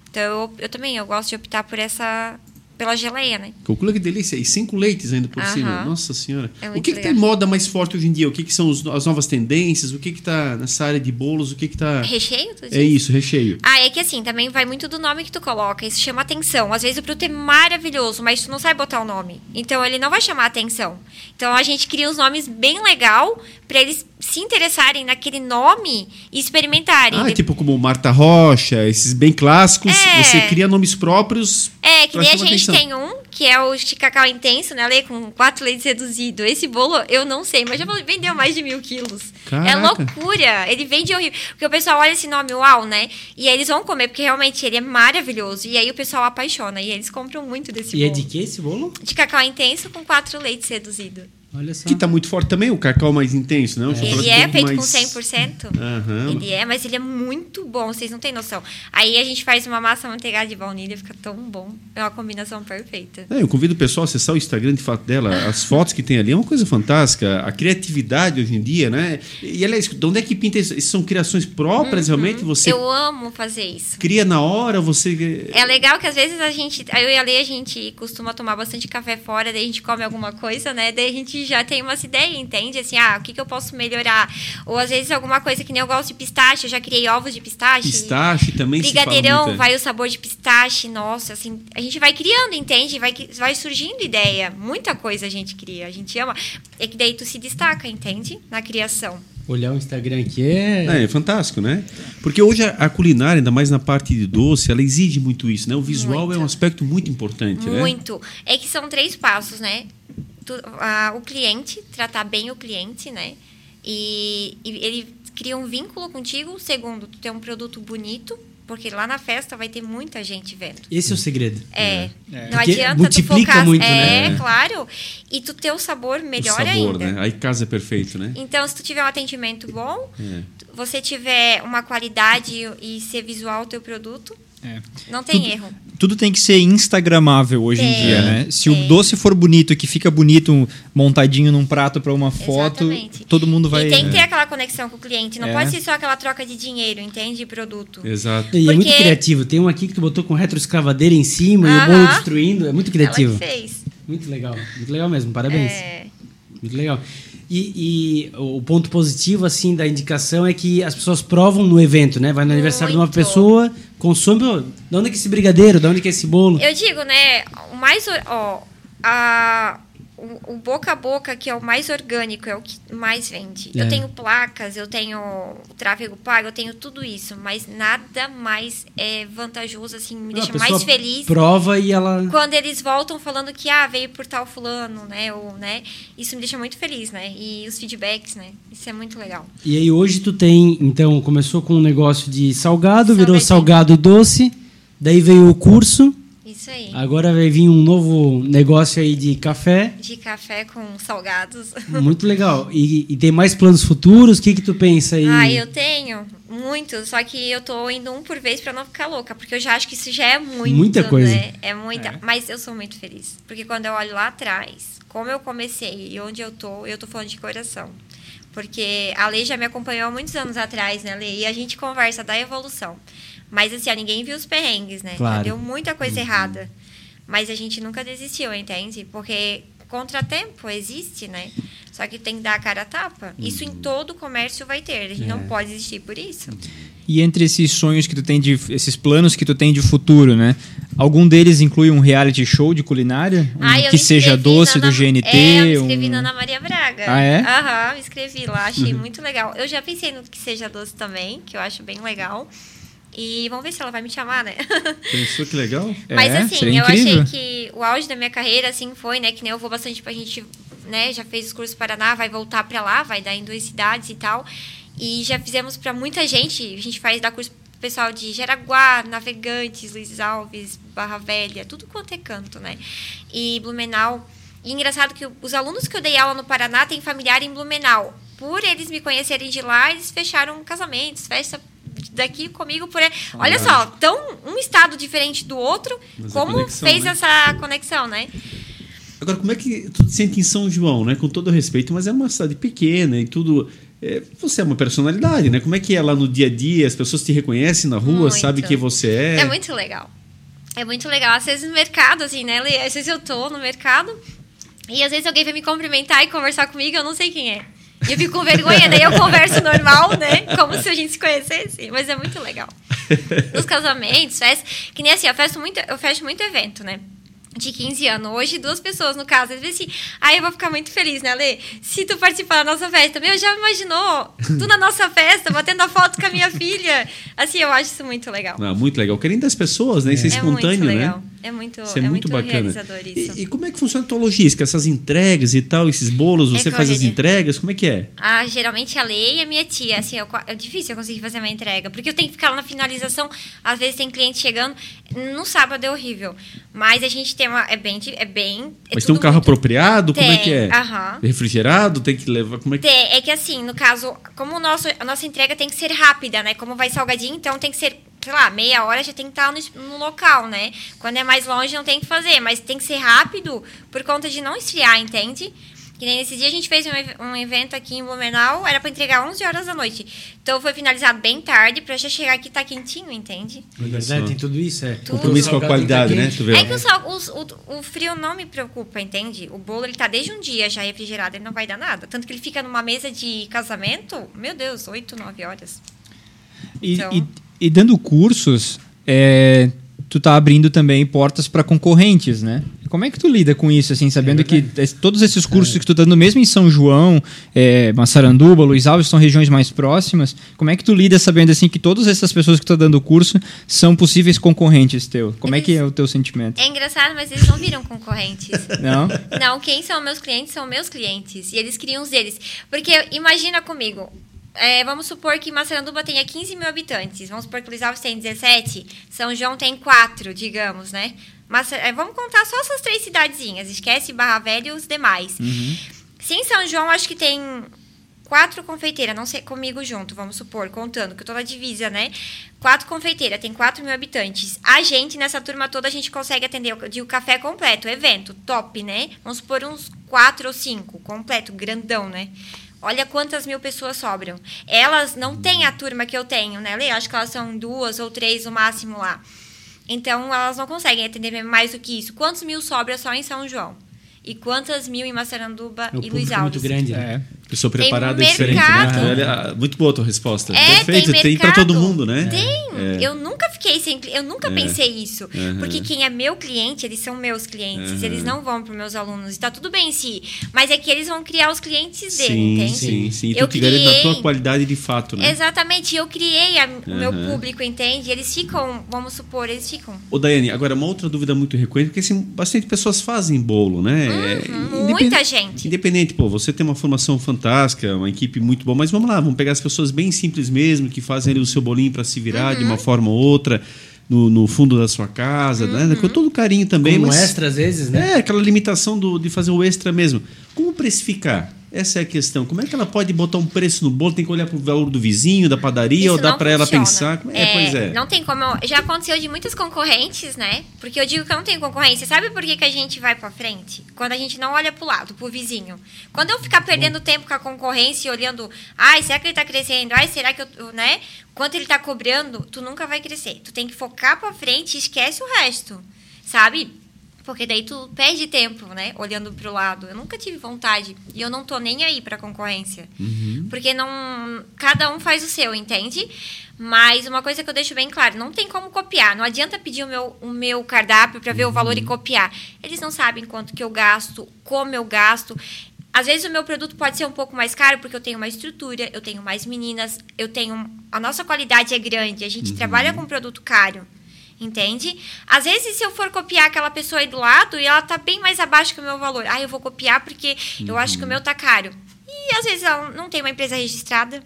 Então eu, eu também eu gosto de optar por essa pela geleia, né? Calcula que delícia. E cinco leites ainda por Aham. cima. Nossa senhora. É o que, que tá em moda mais forte hoje em dia? O que, que são os- as novas tendências? O que, que tá nessa área de bolos? O que, que tá. Recheio, tu É isso, recheio. Ah, é que assim, também vai muito do nome que tu coloca. Isso chama atenção. Às vezes o produto é maravilhoso, mas tu não sabe botar o nome. Então ele não vai chamar atenção. Então a gente cria uns nomes bem legal para eles se interessarem naquele nome e experimentarem. Ah, tipo como Marta Rocha, esses bem clássicos. É. Você cria nomes próprios. É, que a gente. Tem um, que é o de cacau intenso, né, Lê? Com quatro leites reduzido. Esse bolo, eu não sei, mas já vendeu mais de mil quilos. É Caraca. loucura. Ele vende horrível. Porque o pessoal olha esse nome, uau, né? E aí eles vão comer, porque realmente ele é maravilhoso. E aí o pessoal apaixona. E eles compram muito desse E é bolo. de que esse bolo? De cacau intenso com quatro leites reduzido. Olha só. Que tá muito forte também, o cacau mais intenso, né? O chocolate Ele é feito mais... com 100%. Aham. Ele é, mas ele é muito bom, vocês não têm noção. Aí a gente faz uma massa manteigada de baunilha, fica tão bom. É uma combinação perfeita. É, eu convido o pessoal a acessar o Instagram de fato dela. As fotos que tem ali é uma coisa fantástica. A criatividade hoje em dia, né? E aliás, de onde é que pinta isso? São criações próprias, realmente? Você Uhum. Eu amo fazer isso. cria na hora, você. É legal que às vezes a gente, eu e a Lê, a gente costuma tomar bastante café fora, daí a gente come alguma coisa, né? Daí a gente já tem umas ideias, entende? Assim, ah, o que, que eu posso melhorar? Ou às vezes alguma coisa que nem eu gosto de pistache, eu já criei ovos de pistache. Pistache também se fala Brigadeirão, muito, é. vai o sabor de pistache, nossa, assim, a gente vai criando, entende? Vai, vai surgindo ideia. Muita coisa a gente cria, a gente ama. É que daí tu se destaca, entende? Na criação. Olhar o Instagram aqui é. É, é fantástico, né? Porque hoje a, a culinária, ainda mais na parte de doce, ela exige muito isso, né? O visual Muito. é um aspecto muito importante, né? Muito. É que são três passos, né? Tu- a- o cliente, tratar bem o cliente, né? E, e ele cria um vínculo contigo. Segundo, tu ter um produto bonito, porque lá na festa vai ter muita gente vendo. Esse é o segredo. É. Não Porque adianta multiplica tu focar. muito, é, né? claro. E tu ter o sabor O melhor sabor, ainda. né? Aí casa perfeito, né? Então, se tu tiver um atendimento bom, É. você tiver uma qualidade e ser visual o teu produto, É. não tem Tudo- erro. Tudo tem que ser instagramável hoje em Tem, dia, né? Se o tem. doce for bonito, que fica bonito montadinho num prato para uma foto, Exatamente. todo mundo vai. E tem que ter é. aquela conexão com o cliente. Não É. pode ser só aquela troca de dinheiro, entende? De produto. Exato. E é muito criativo. Tem um aqui que tu botou com retroescavadeira em cima e o bolo destruindo. É muito criativo. Ela que fez. Muito legal. Muito legal mesmo. Parabéns. É, Muito legal. E, e o ponto positivo, assim, da indicação é que as pessoas provam no evento, né? Vai no aniversário de uma Muito. pessoa, consome. Ó, de onde é que esse brigadeiro? De onde é que é esse bolo? Eu digo, né? O mais. Ó, a, o, o boca a boca, que é o mais orgânico, é o que mais vende. É. Eu tenho placas, eu tenho tráfego pago, eu tenho tudo isso. Mas nada mais é vantajoso, assim, me deixa mais feliz. Prova e ela. Quando eles voltam falando que ah, veio por tal fulano, né? Ou, né? Isso me deixa muito feliz, né? E os feedbacks, né? Isso é muito legal. E aí hoje tu tem, então, começou com um negócio de salgado, virou Sorvetinho. salgado e doce, daí veio o curso, Isso aí. Agora vai vir um novo negócio aí de café. De café com salgados. [laughs] Muito legal. E, e tem mais planos futuros? O que, que tu pensa aí? Ah, eu tenho muito, só que eu tô indo um por vez pra não ficar louca, porque eu já acho que isso já é muito, Muita coisa. né? É muita, mas eu sou muito feliz, porque quando eu olho lá atrás, como eu comecei e onde eu tô, eu tô falando de coração. Porque a Lei já me acompanhou há muitos anos atrás, né, Lei? E a gente conversa da evolução. Mas assim, ó, ninguém viu os perrengues, né? Claro. Deu muita coisa errada. Mas a gente nunca desistiu, entende? Porque contratempo existe, né? Só que tem que dar a cara a tapa. Isso em todo comércio vai ter. A gente não pode desistir por isso. E entre esses sonhos que tu tem de esses planos que tu tem de futuro, né? Algum deles inclui um reality show de culinária? Um Ah, que seja doce na do GNT? É, eu me inscrevi um- na Ana Maria Braga. Ah, é? Aham, me inscrevi lá, achei muito legal. Eu já pensei no que seja doce também, que eu acho bem legal. E vamos ver se ela vai me chamar, né? [laughs] Pensou que legal? Mas É, assim, eu incrível. achei que o auge da minha carreira, assim, foi, né? Que nem eu vou bastante pra gente, né? Já fez os cursos Paraná, vai voltar pra lá, vai dar em duas cidades e tal. E já fizemos pra muita gente. A gente faz dar curso pro pessoal de Jaraguá, Navegantes, Luiz Alves, Barra Velha, tudo quanto é canto, né? E Blumenau. E engraçado que os alunos que eu dei aula no Paraná têm familiar em Blumenau. Por eles me conhecerem de lá, eles fecharam casamentos, festa daqui comigo por aí. Olha só, tão um estado diferente do outro, Mas como conexão, fez né? essa conexão, né? Agora, como é que tu te sente em São João, né? Com todo o respeito, mas é uma cidade pequena e tudo. é, você é uma personalidade, né? Como é que é lá no dia a dia? As pessoas te reconhecem na rua, Muito. sabem quem você é. É muito legal. É muito legal. Às vezes no mercado, assim, né? Às vezes eu tô no mercado e às vezes alguém vem me cumprimentar e conversar comigo, eu não sei quem é. E eu fico com vergonha, daí eu converso normal, né? Como se a gente se conhecesse. Mas é muito legal. Nos casamentos, festa. Que nem assim, eu fecho muito, eu fecho muito evento, né? De 15 anos. Hoje, duas pessoas no caso. Eles dizem assim, aí eu vou ficar muito feliz, né, Lê? Se tu participar da nossa festa. Meu, já imaginou? Tu na nossa festa, batendo a foto com a minha filha. Assim, eu acho isso muito legal. Ah, muito legal. O carinho das pessoas, né? Isso é, É muito espontâneo, legal. né? É muito, Isso é muito, bacana. isso. E, e como é que funciona a tua logística? Essas entregas e tal, esses bolos, É você faz as entregas? Como é que é? Ah, geralmente a lei e a minha tia, assim, eu, é difícil eu conseguir fazer uma entrega, porque eu tenho que ficar lá na finalização, às vezes tem cliente chegando, no sábado é horrível, mas a gente tem uma, é bem, é bem... é Mas tem um carro muito- apropriado? Como é Tem, que é? aham. Refrigerado? Tem que levar. Como é que. Tem, é que assim, no caso, como o nosso, a nossa entrega tem que ser rápida, né? Como vai salgadinho, então tem que ser, sei lá, meia hora já tem que estar no, no local, né? Quando é mais longe não tem que fazer, mas tem que ser rápido por conta de não esfriar, entende? Que nem nesse dia a gente fez um, um evento aqui em Blumenau, era para entregar 11 horas da noite. Então foi finalizado bem tarde para já chegar aqui e tá quentinho, entende? Né, Tem tudo isso, é. Compromisso com a qualidade, né? Tu vê? É que o, sal- os- o, o frio não me preocupa, entende? O bolo, ele tá desde um dia já refrigerado, ele não vai dar nada. Tanto que ele fica numa mesa de casamento, meu Deus, 8, 9 horas. E, Então- e- e dando cursos, é, tu tá abrindo também portas para concorrentes, né? Como é que tu lida com isso, assim, sabendo que es- todos esses cursos que tu tá dando, mesmo em São João, é, Massaranduba, Luiz Alves, são regiões mais próximas, como é que tu lida sabendo, assim, que todas essas pessoas que tu tá dando o curso são possíveis concorrentes teu? Como é que é o teu sentimento? É engraçado, mas eles não viram concorrentes. [laughs] Não? Não, quem são meus clientes são meus clientes. E eles criam os deles. Porque imagina comigo. É, vamos supor que Massaranduba tenha 15 mil habitantes. Vamos supor que Luiz Alves tem 17. São João tem 4, digamos, né? Massa, é, vamos contar só essas três cidadezinhas. Esquece Barra Velha e os demais. Se em São João acho que tem quatro confeiteiras, não sei, comigo junto, vamos supor, contando, que eu tô na divisa, né? Quatro confeiteiras, tem 4 mil habitantes. A gente, nessa turma toda, a gente consegue atender o- de o café completo, evento, top, né? Vamos supor uns quatro ou cinco, completo, grandão, né? Olha quantas mil pessoas sobram. Elas não têm a turma que eu tenho, né, Lê? Acho que elas são duas ou três no máximo lá. Então, elas não conseguem atender mais do que isso. Quantos mil sobra só em São João? E quantas mil em Massaranduba O e Luiz público é Alves? muito grande, né? É. Pessoa preparada é diferente, né? Olha, muito boa a tua resposta. É, Perfeito, tem tem para todo mundo, né? Tem. É. Eu nunca fiquei sem Eu nunca pensei isso. Uhum. Porque quem é meu cliente, eles são meus clientes. Uhum. Eles não vão para meus alunos. Está tudo bem em si. Mas é que eles vão criar os clientes dele, Sim, entende? sim, sim. E tu Eu te garante na tua criei- qualidade de fato, né? Exatamente. Eu criei a- o meu público, entende? Eles ficam, vamos supor, eles ficam. Ô, Daiane, agora uma outra dúvida muito recorrente, porque assim, bastante pessoas fazem bolo, né? É, Uhum, independ- muita gente. Independente, pô, você tem uma formação fantástica, uma equipe muito boa, mas vamos lá, vamos pegar as pessoas bem simples mesmo, que fazem ali o seu bolinho para se virar de Uhum. uma forma ou outra. no, no fundo da sua casa, né? com todo carinho também. Como mas, extra, às vezes, né? É, aquela limitação do, de fazer o extra mesmo. Como precificar? Essa é a questão. Como é que ela pode botar um preço no bolo? Tem que olhar para o valor do vizinho, da padaria, Isso ou dá para ela pensar? Como É, pois é. Não tem como. Já aconteceu de muitas concorrentes, né? Porque eu digo que eu não tenho concorrência. Sabe por que, que a gente vai pra frente? Quando a gente não olha pro lado, pro vizinho. Quando eu ficar perdendo tempo com a concorrência e olhando, ai, será que ele tá crescendo? Ai, será que eu, né? Quanto ele tá cobrando, tu nunca vai crescer. Tu tem que focar pra frente e esquece o resto. Sabe? Porque daí tu perde tempo, né? Olhando pro lado. Eu nunca tive vontade. E eu não tô nem aí pra concorrência. Porque não. Cada um faz o seu, entende? Mas uma coisa que eu deixo bem claro, não tem como copiar. Não adianta pedir o meu, o meu cardápio para ver o valor e copiar. Eles não sabem quanto que eu gasto, como eu gasto. Às vezes o meu produto pode ser um pouco mais caro porque eu tenho uma estrutura, eu tenho mais meninas, eu tenho. A nossa qualidade é grande, a gente trabalha com produto caro. Entende? Às vezes, se eu for copiar aquela pessoa aí do lado e ela tá bem mais abaixo que o meu valor, ah, eu vou copiar porque eu acho que o meu tá caro. E às vezes ela não tem uma empresa registrada,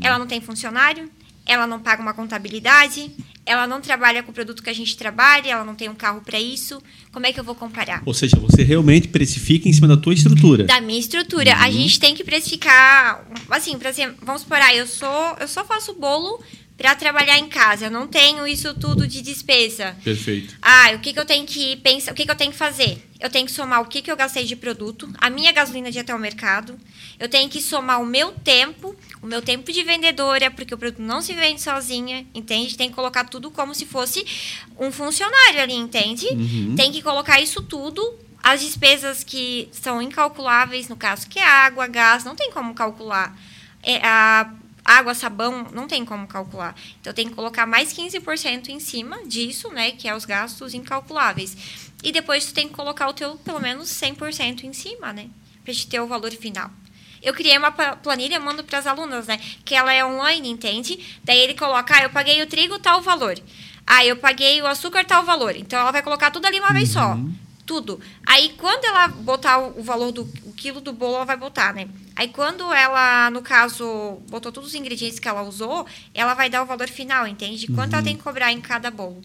ela não tem funcionário, ela não paga uma contabilidade, ela não trabalha com o produto que a gente trabalha, ela não tem um carro para isso. Como é que eu vou comparar? Ou seja, você realmente precifica em cima da tua estrutura. Da minha estrutura, a gente tem que precificar, assim, por exemplo, vamos supor, ah, eu sou, eu só faço bolo para trabalhar em casa, eu não tenho isso tudo de despesa. Perfeito. Ah, o que, que eu tenho que pensar, o que, que eu tenho que fazer? Eu tenho que somar o que, que eu gastei de produto, a minha gasolina de ir até o mercado. Eu tenho que somar o meu tempo, o meu tempo de vendedora, porque o produto não se vende sozinha, entende? Tem que colocar tudo como se fosse um funcionário ali, entende? Tem que colocar isso tudo. As despesas que são incalculáveis, no caso, que é água, gás, não tem como calcular. É, a água, sabão, não tem como calcular. Então tem que colocar mais 15% em cima disso, né, que é os gastos incalculáveis. E depois tu tem que colocar o teu pelo menos 100% em cima, né, para te ter o valor final. Eu criei uma planilha, mando para as alunas, né, que ela é online, entende? Daí ele coloca, ah, eu paguei o trigo tal valor. Ah, eu paguei o açúcar tal valor. Então ela vai colocar tudo ali uma vez só tudo. Aí quando ela botar o valor do o quilo do bolo, ela vai botar, né? Aí quando ela, no caso, botou todos os ingredientes que ela usou, ela vai dar o valor final, entende? De quanto ela tem que cobrar em cada bolo.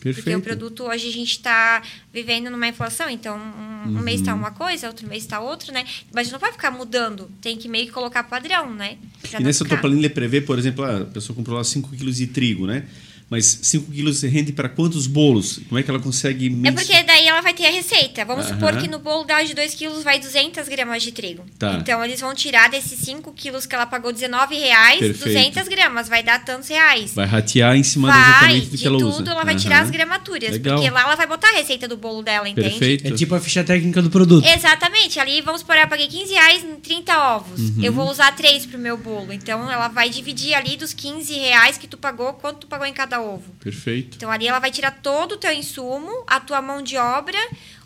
Porque o Perfeito. produto hoje a gente está vivendo numa inflação, então um, um mês está uma coisa, outro mês está outro, né? Mas não vai ficar mudando, tem que meio que colocar padrão, né? Pra E nessa tua planilha prevê, por exemplo, ah, a pessoa comprou lá 5 quilos de trigo, né? Mas 5 quilos rende para quantos bolos? Como é que ela consegue... É porque daí ela vai ter a receita. Vamos Aham. supor que no bolo dela de 2 quilos vai 200 gramas de trigo. Tá. Então eles vão tirar desses 5 quilos que ela pagou 19 reais, Perfeito. 200 gramas. Vai dar tantos reais. Vai ratear em cima Vai, exatamente do que ela tudo, usa. ela vai tirar as gramaturas. Legal. Porque lá ela vai botar a receita do bolo dela, entende? Perfeito. É tipo a ficha técnica do produto. Exatamente. Ali, vamos supor, eu paguei 15 reais em 30 ovos. Uhum. Eu vou usar 3 pro meu bolo. Então, ela vai dividir ali dos 15 reais que tu pagou, quanto tu pagou em cada ovo. Perfeito. Então ali ela vai tirar todo o teu insumo, a tua mão de obra,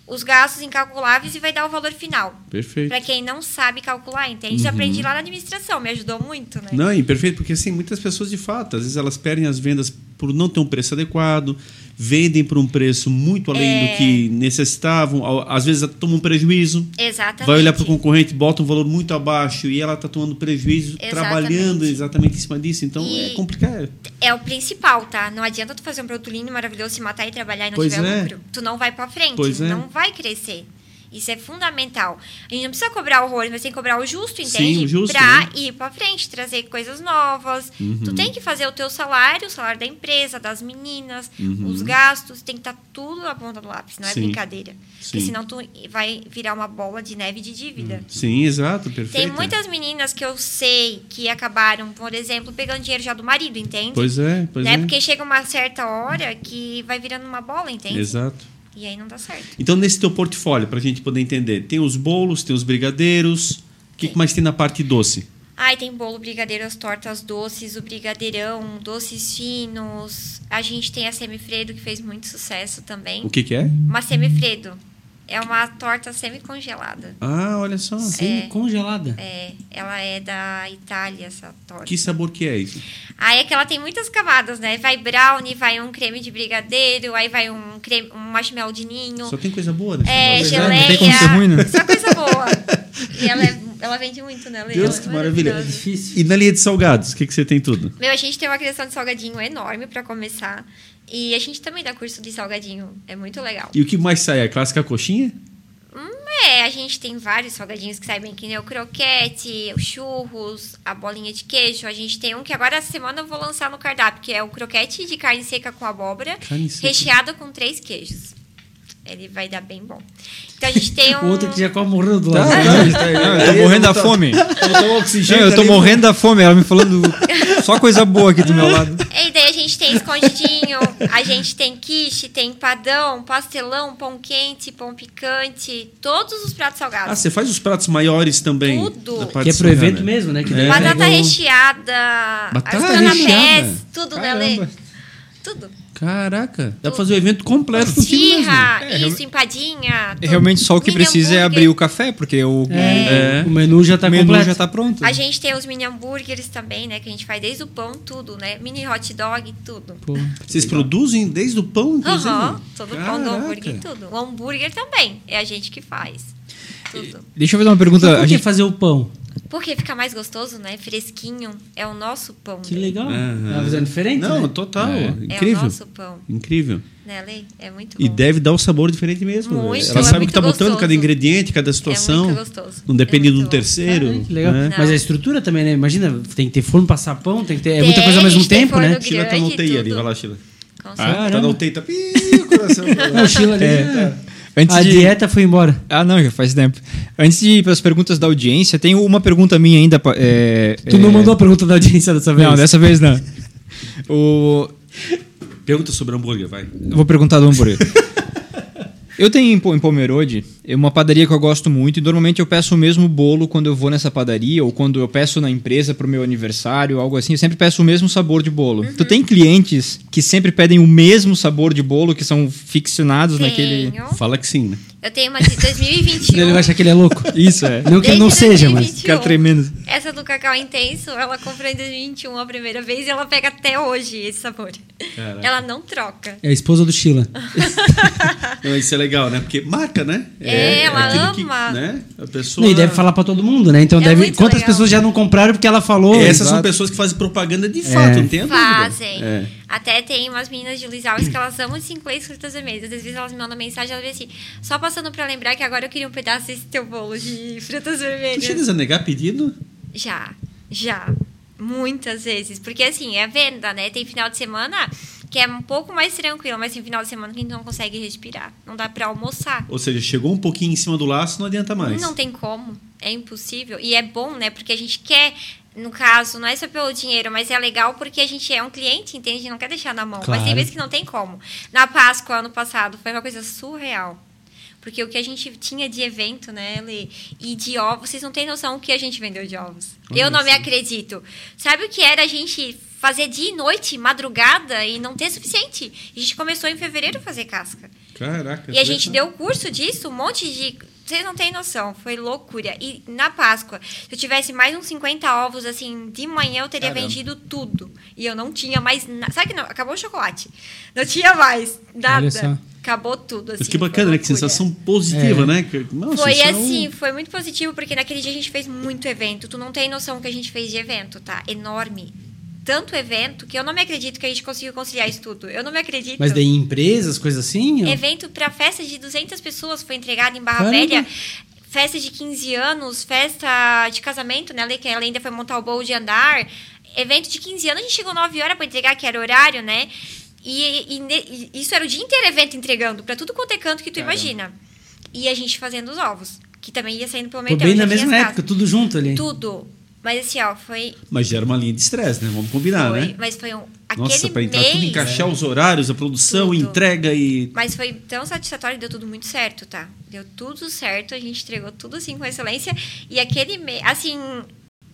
os gastos incalculáveis e vai dar o valor final. Perfeito. Pra quem não sabe calcular, entende? Eu aprendi lá na administração, me ajudou muito, né? Uhum. Não, e perfeito, porque assim, muitas pessoas de fato, às vezes elas perdem as vendas por não ter um preço adequado, vendem por um preço muito além É. do que necessitavam, às vezes tomam um prejuízo, Exatamente. vai olhar para o concorrente, bota um valor muito abaixo e ela está tomando prejuízo, Exatamente. trabalhando exatamente em cima disso. Então E- é complicado. É o principal, tá? Não adianta tu fazer um produto lindo, maravilhoso, se matar e trabalhar e não Pois tiver é. lucro. Tu não vai pra frente, Pois é. não vai crescer. Isso é fundamental. A gente não precisa cobrar horrores, mas tem que cobrar o justo, Sim, entende? o justo, pra né? ir pra frente, trazer coisas novas. Uhum. Tu tem que fazer o teu salário, o salário da empresa, das meninas, Uhum. os gastos, tem que estar tudo na ponta do lápis, não é Sim. brincadeira. Porque Sim. senão tu vai virar uma bola de neve de dívida. Sim, exato, perfeito. Tem muitas meninas que eu sei que acabaram, por exemplo, pegando dinheiro já do marido, entende? Pois é, pois né? é. Porque chega uma certa hora que vai virando uma bola, entende? Exato. E aí não dá certo. Então, nesse teu portfólio, para a gente poder entender, tem os bolos, tem os brigadeiros, o que, que mais tem na parte doce? Ai, tem bolo, brigadeiro, as tortas doces, o brigadeirão, doces finos. A gente tem a semifredo, que fez muito sucesso também. O que, que é? Uma semifredo. É uma torta semi-congelada. Ah, olha só. Sem congelada. É, ela é da Itália, essa torta. Que sabor que é isso? Aí é que ela tem muitas camadas, né? Vai brownie, vai um creme de brigadeiro, aí vai um, creme, um marshmallow de ninho. Só tem coisa boa nesse É, é, não geleia. tem como ser ruim, né? Só coisa boa. [laughs] e ela é, Ela vende muito, né? Deus, Ela é que maravilha. É difícil. E na linha de salgados, o que, que você tem tudo? Meu, a gente tem uma criação de salgadinho enorme pra começar. E a gente também dá curso de salgadinho. É muito legal. E o que mais sai? A clássica coxinha? É, a gente tem vários salgadinhos que saem bem, que nem o croquete, os churros, a bolinha de queijo. A gente tem um que agora essa semana eu vou lançar no cardápio, que é o croquete de carne seca com abóbora, recheado com três queijos. Ele vai dar bem bom. Então a gente tem um. [laughs] O outro que já quase morreu do Tá, lado. Não, eu tô morrendo da fome. Oxigênio. Não, eu tô ali. morrendo da fome. Ela me falando só coisa boa aqui do meu lado. [laughs] E daí a gente tem escondidinho, a gente tem quiche, tem padão, pastelão, pão quente, pão picante, todos os pratos salgados. Ah, você faz os pratos maiores também? Tudo. Que é pro evento mesmo, né? Que É. Batata recheada, Batata as canapés, recheada? tudo, né, Lê? Caramba. Tudo. Caraca, dá pra fazer o evento completo mesmo. Esfirra, É, isso, realmente- empadinha. tudo. Realmente só o que Mini precisa é abrir o café, porque o, É, É. O menu já tá o menu completo. já tá pronto. A gente tem os mini hambúrgueres também, né? Que a gente faz desde o pão, tudo, né? Mini hot dog, tudo. Pô. Vocês produzem desde o pão, inclusive? Aham, todo o pão do hambúrguer, tudo. O hambúrguer também, é a gente que faz. Tudo. Deixa eu fazer uma pergunta. Por A que gente, fazer o pão? Porque fica mais gostoso, né? Fresquinho. É o nosso pão. Que legal. Aham. É uma visão diferente, Não, né? total. É. É o Incrível. nosso pão, Incrível. né, Lê? É muito E bom. deve dar um sabor diferente mesmo. Muito, Ela é sabe o que tá botando, cada ingrediente, cada É situação. muito gostoso. Não depende É do bom. terceiro. Ah, que legal. né? Mas a estrutura também, né? Imagina, tem que ter forno, passar pão, tem que ter. É Tem, muita coisa ao mesmo tempo, né? Sheila tá e UTI ali, vai lá, Sheila. Com Ah, tá na UTI, tá. Ih, o coração. [laughs] Não, o Sheila ali, né? Antes A de... dieta foi embora. Ah, não, já faz tempo. Antes de ir para as perguntas da audiência, tem uma pergunta minha ainda. É, Tu é- não mandou a pergunta da audiência dessa vez? Não, dessa vez não. [laughs] O... Pergunta sobre hambúrguer, vai. eu Vou perguntar do hambúrguer. [laughs] Eu tenho em Po- em Pomerode uma padaria que eu gosto muito e normalmente eu peço o mesmo bolo quando eu vou nessa padaria ou quando eu peço na empresa pro meu aniversário, algo assim, eu sempre peço o mesmo sabor de bolo. Uhum. Tu tem clientes que sempre pedem o mesmo sabor de bolo, que são ficcionados naquele... Tenho. Fala que sim, né? Eu tenho uma de 2021. Ele vai achar que ele é louco. Isso, é. Não que ele não seja, mas. 2021. Ficar tremendo. Essa do Cacau Intenso, ela comprou em 2021 a primeira vez e ela pega até hoje esse sabor. Caraca. Ela não troca. É a esposa do Sheila. [laughs] Não, isso é legal, né? Porque marca, né? É, ela aquilo que, ama. né? A pessoa... E deve falar pra todo mundo, né? Então É deve. muito Quantas legal. pessoas já não compraram porque ela falou? Essas são Exato. pessoas que fazem propaganda de fato, É. não tem a. Fazem. É. Até tem umas meninas de Luiz Alves que elas amam Sinclair Frutas Vermelhas. Às vezes elas me mandam mensagem, elas dizem assim, só passando pra lembrar que agora eu queria um pedaço desse teu bolo de frutas Tu vermelhas. chegas a negar pedido? Já, já. Muitas vezes. Porque assim, é venda, né? Tem final de semana que é um pouco mais tranquilo, mas tem final de semana que a gente não consegue respirar. Não dá pra almoçar. Ou seja, chegou um pouquinho em cima do laço, não adianta mais. Não tem como. É impossível. E é bom, né? Porque a gente quer, no caso, não é só pelo dinheiro, mas é legal porque a gente é um cliente, entende? A gente não quer deixar na mão. Mas tem Claro. vezes que não tem como. Na Páscoa, ano passado, foi uma coisa surreal. Porque o que a gente tinha de evento, né, Lê? E de ovos, vocês não têm noção o que a gente vendeu de ovos. Eu não me acredito. Sabe o que era a gente fazer dia e noite, madrugada, e não ter suficiente? A gente começou em fevereiro a fazer casca. Caraca. E a gente deu curso disso, um monte de. Vocês não têm noção, foi loucura. E na Páscoa, se eu tivesse mais uns 50 ovos, assim, de manhã eu teria Caramba. vendido tudo. E eu não tinha mais. Na... Sabe que não? Acabou o chocolate. Não tinha mais Olha só. nada. Acabou tudo. Assim, Mas que bacana, né? Que sensação positiva, É. né? Que- Nossa, Foi isso é um- assim, foi muito positivo, porque naquele dia a gente fez muito evento. Tu não tem noção que a gente fez de evento, tá? Enorme. Tanto evento que eu não me acredito que a gente conseguiu conciliar isso tudo. Eu não me acredito. Mas daí em empresas, coisas assim? ó? Evento para festa de 200 pessoas foi entregado em Barra Caramba. Velha. Festa de 15 anos, festa de casamento, né? Que ela ainda foi montar o bolo de andar. Evento de 15 anos, a gente chegou 9 horas para entregar, que era horário, né? E, e e isso era o dia inteiro evento entregando, para tudo quanto é canto que tu Caramba. imagina. E a gente fazendo os ovos, que também ia saindo pelo meio Pô, tempo. bem na mesma época, casas. tudo junto ali. Tudo. Mas assim, ó, foi. Mas gera uma linha de estresse, né? Vamos combinar, foi né? Mas foi um. Aquele Nossa, pra entrar mês, tudo, encaixar os horários, a produção, Tudo. entrega e. Mas foi tão satisfatório, deu tudo muito certo, tá? Deu tudo certo, a gente entregou tudo assim com excelência. E aquele mês, assim.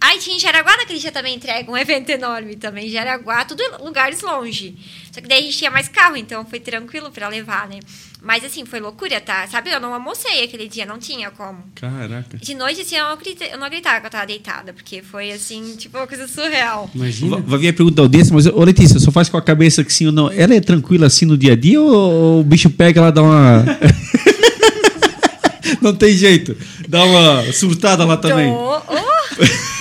Ai, tinha em Jaraguá naquele dia também entrega um evento enorme também. Jaraguá, tudo lugares longe. Só que daí a gente tinha mais carro, então foi tranquilo pra levar, né? Mas assim, foi loucura, tá? Sabe, eu não almocei aquele dia, não tinha como. Caraca. De noite, assim, eu não, acreditei, eu não acreditava que eu tava deitada, porque foi assim, tipo, uma coisa surreal. Imagina. Va- Vai vir a pergunta da audiência, mas, ô Letícia, só faz com a cabeça que sim ou não. Ela é tranquila assim no dia a dia ou, o bicho pega ela dá uma. [laughs] não tem jeito. Dá uma surtada lá também. Tô, oh,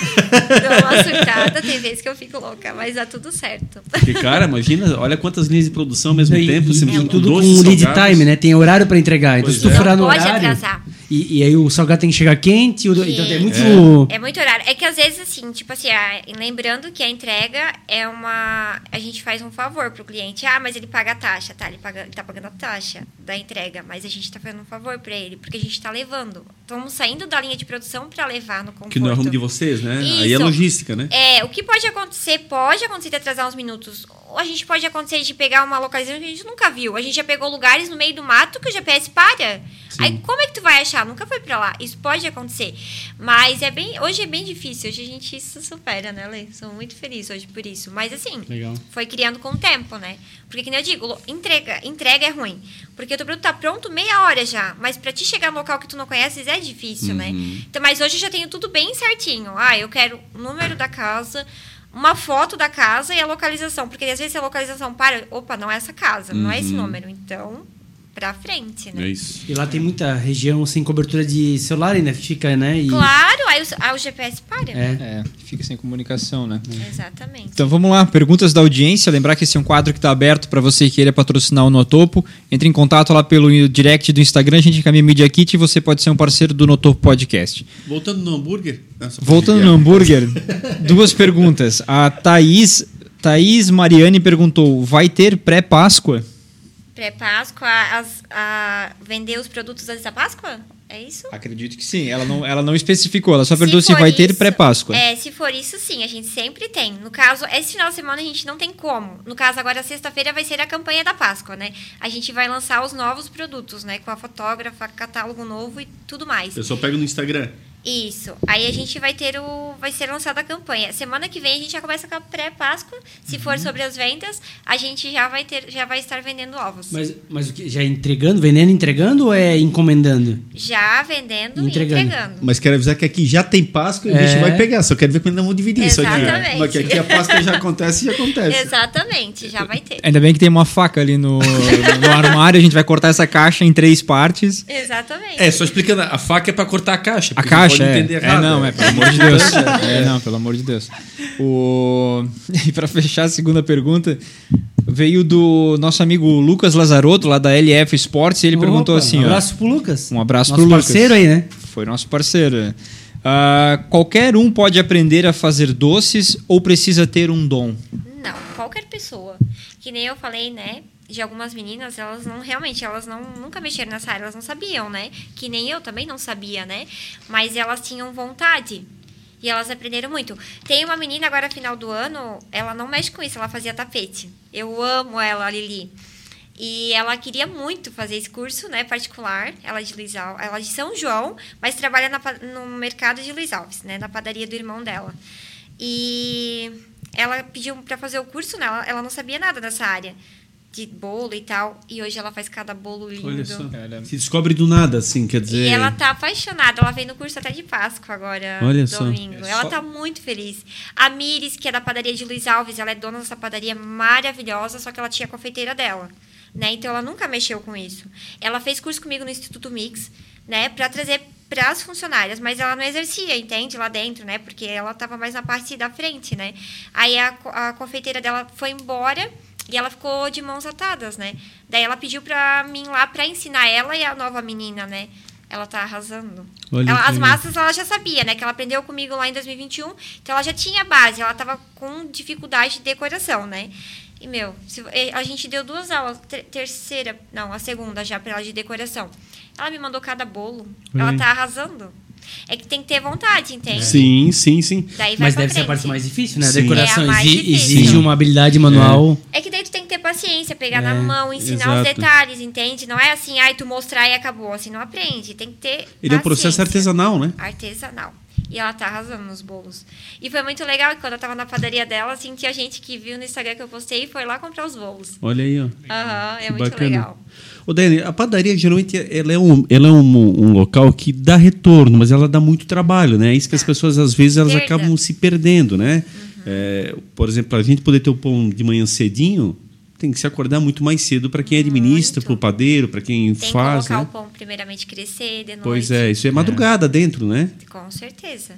uma surtada, tem vezes que eu fico louca, mas dá tudo certo. Porque, cara, imagina, olha quantas linhas de produção ao mesmo E- tempo. e, você e mistura tudo com lead time, né? Tem horário pra entregar. Então, Pois se tu é. furar no Não pode horário. atrasar. E, e aí o salgado tem que chegar quente. o- então é muito. É muito horário. É que às vezes, assim, tipo assim, ah, lembrando que a entrega é uma. A gente faz um favor pro cliente. Ah, mas ele paga a taxa, tá? Ele, paga, ele tá pagando a taxa da entrega, mas a gente tá fazendo um favor pra ele, porque a gente tá levando. Estamos saindo da linha de produção pra levar no conforto. Que não é rumo de vocês, né? Aí é Isso. logística, né? É, o que pode acontecer, pode acontecer de atrasar uns minutos. A gente pode acontecer de pegar uma localização que a gente nunca viu. A gente já pegou lugares no meio do mato que o GPS para. Aí como é que tu vai achar? Nunca foi pra lá. Isso pode acontecer. Mas é bem. Hoje é bem difícil. Hoje a gente se supera, né, Lê? Sou muito feliz hoje por isso. Mas assim, Legal. foi criando com o tempo, né? Porque, que nem eu digo, entrega, entrega é ruim. Porque o teu produto tá pronto meia hora já. Mas pra te chegar no local que tu não conheces é difícil, né? Então, mas hoje eu já tenho tudo bem certinho. Ah, eu quero o número da casa, uma foto da casa e a localização. Porque às vezes a localização para, opa, não é essa casa, não é esse número. Então, pra frente, né? É isso. E lá tem muita região sem cobertura de celular ainda fica, né? E, Claro, aí o, aí o GPS para. É. É, fica sem comunicação, né? Exatamente. Então vamos lá, perguntas da audiência. Lembrar que esse é um quadro que está aberto para você que queira patrocinar o Notopo. Entre em contato lá pelo direct do Instagram, a gente encaminha Media Kit e você pode ser um parceiro do Notopo Podcast. Voltando no hambúrguer. Pra Voltando no hambúrguer, duas perguntas. A Thaís, Thaís Mariane perguntou: vai ter pré-Páscoa? Pré-Páscoa, as- a, vender os produtos antes da Páscoa? É isso? Acredito que sim. Ela não, ela não especificou, ela só perguntou se, for vai ter isso- pré-Páscoa. É, se for isso, sim, a gente sempre tem. No caso, esse final de semana a gente não tem como. No caso, agora, sexta-feira vai ser a campanha da Páscoa, né? A gente vai lançar os novos produtos, né? Com a fotógrafa, catálogo novo e tudo mais. O pessoal pega no Instagram. Isso. Aí a gente vai ter o. Vai ser lançada a campanha. Semana que vem a gente já começa com a pré-Páscoa. Se for sobre as vendas, a gente já vai ter, já vai estar vendendo ovos. Mas, mas o que? Já entregando, vendendo, entregando ou é encomendando? Já vendendo Entregando. e entregando. Mas quero avisar que aqui já tem Páscoa e a É. gente vai pegar. Só quero ver quando nós vamos dividir isso aqui. Exatamente. Porque aqui a Páscoa já acontece e já acontece. Exatamente, já vai ter. Ainda bem que tem uma faca ali no, no armário, a gente vai cortar essa caixa em três partes. Exatamente. É, só explicando, a faca é pra cortar a caixa. A caixa, pode é. entender é. não, é, pelo amor de Deus. [laughs] É, não, pelo amor de Deus. O... [laughs] E para fechar a segunda pergunta, veio do nosso amigo Lucas Lazarotto, lá da LF Sports, e ele perguntou Opa, assim, Um ó, abraço pro Lucas. Um abraço Nosso pro Lucas. parceiro aí, né? foi nosso parceiro. Ah, qualquer um pode aprender a fazer doces ou precisa ter um dom? Não, qualquer pessoa. Que nem eu falei, né? De algumas meninas, elas não realmente, elas não nunca mexeram nessa área, elas não sabiam, né? Que nem eu também não sabia, né? Mas elas tinham vontade. E elas aprenderam muito. Tem uma menina agora, final do ano, ela não mexe com isso, ela fazia tapete. Eu amo ela, a Lili. E ela queria muito fazer esse curso, né, particular. Ela é de Luiz Alves, ela é de São João, mas trabalha na no mercado de Luiz Alves, né, na padaria do irmão dela. E ela pediu para fazer o curso, né? Ela, ela não sabia nada dessa área de bolo e tal. E hoje ela faz cada bolo lindo. Olha só. Cara. Se descobre do nada, assim, quer dizer. E ela tá apaixonada. Ela vem no curso até de Páscoa agora, Olha só. domingo. É ela só- tá muito feliz. A Miris, que é da padaria de Luiz Alves, ela é dona dessa padaria maravilhosa, só que ela tinha a confeiteira dela. Né? Então ela nunca mexeu com isso. Ela fez curso comigo no Instituto Mix, né, para trazer para as funcionárias, mas ela não exercia, entende, lá dentro, né? Porque ela tava mais na parte da frente, né? Aí a, a confeiteira dela foi embora e ela ficou de mãos atadas, né? Daí ela pediu pra mim lá pra ensinar ela e a nova menina, né? Ela tá arrasando. Ela- as massas ela já sabia, né? Que ela aprendeu comigo lá em 2021. Então ela já tinha base, ela tava com dificuldade de decoração, né? E, meu, se- a gente deu duas aulas, ter- terceira, não, a segunda já pra ela de decoração. Ela me mandou cada bolo. Ela tá arrasando. É que tem que ter vontade, entende? Sim, sim, sim. Daí vai Mas deve ser a frente. parte mais difícil, né? A Sim. decoração É a exige uma habilidade manual. É que daí tu tem que ter paciência, pegar É, na mão, ensinar os exato. detalhes, entende? Não é assim, ai, tu mostrar e acabou. Assim, não aprende. Tem que ter. Ele é um processo paciência. artesanal, né? Artesanal. E ela tá arrasando nos bolos. E foi muito legal que quando eu tava na padaria dela, assim, tinha gente que viu no Instagram que eu postei e foi lá comprar os bolos. Olha aí, ó. Aham, é Que muito bacana. legal. Ô, Dani, a padaria geralmente ela é, um, ela é um, um local que dá retorno, mas ela dá muito trabalho, né? É isso que as pessoas às vezes elas Perda. acabam se perdendo, né? É, por exemplo, a gente poder ter o pão de manhã cedinho tem que se acordar muito mais cedo para quem administra, Muito. para o padeiro, para quem Tem faz, que colocar né? o pão primeiramente crescer de noite. Pois é, isso é madrugada dentro, né? Com certeza.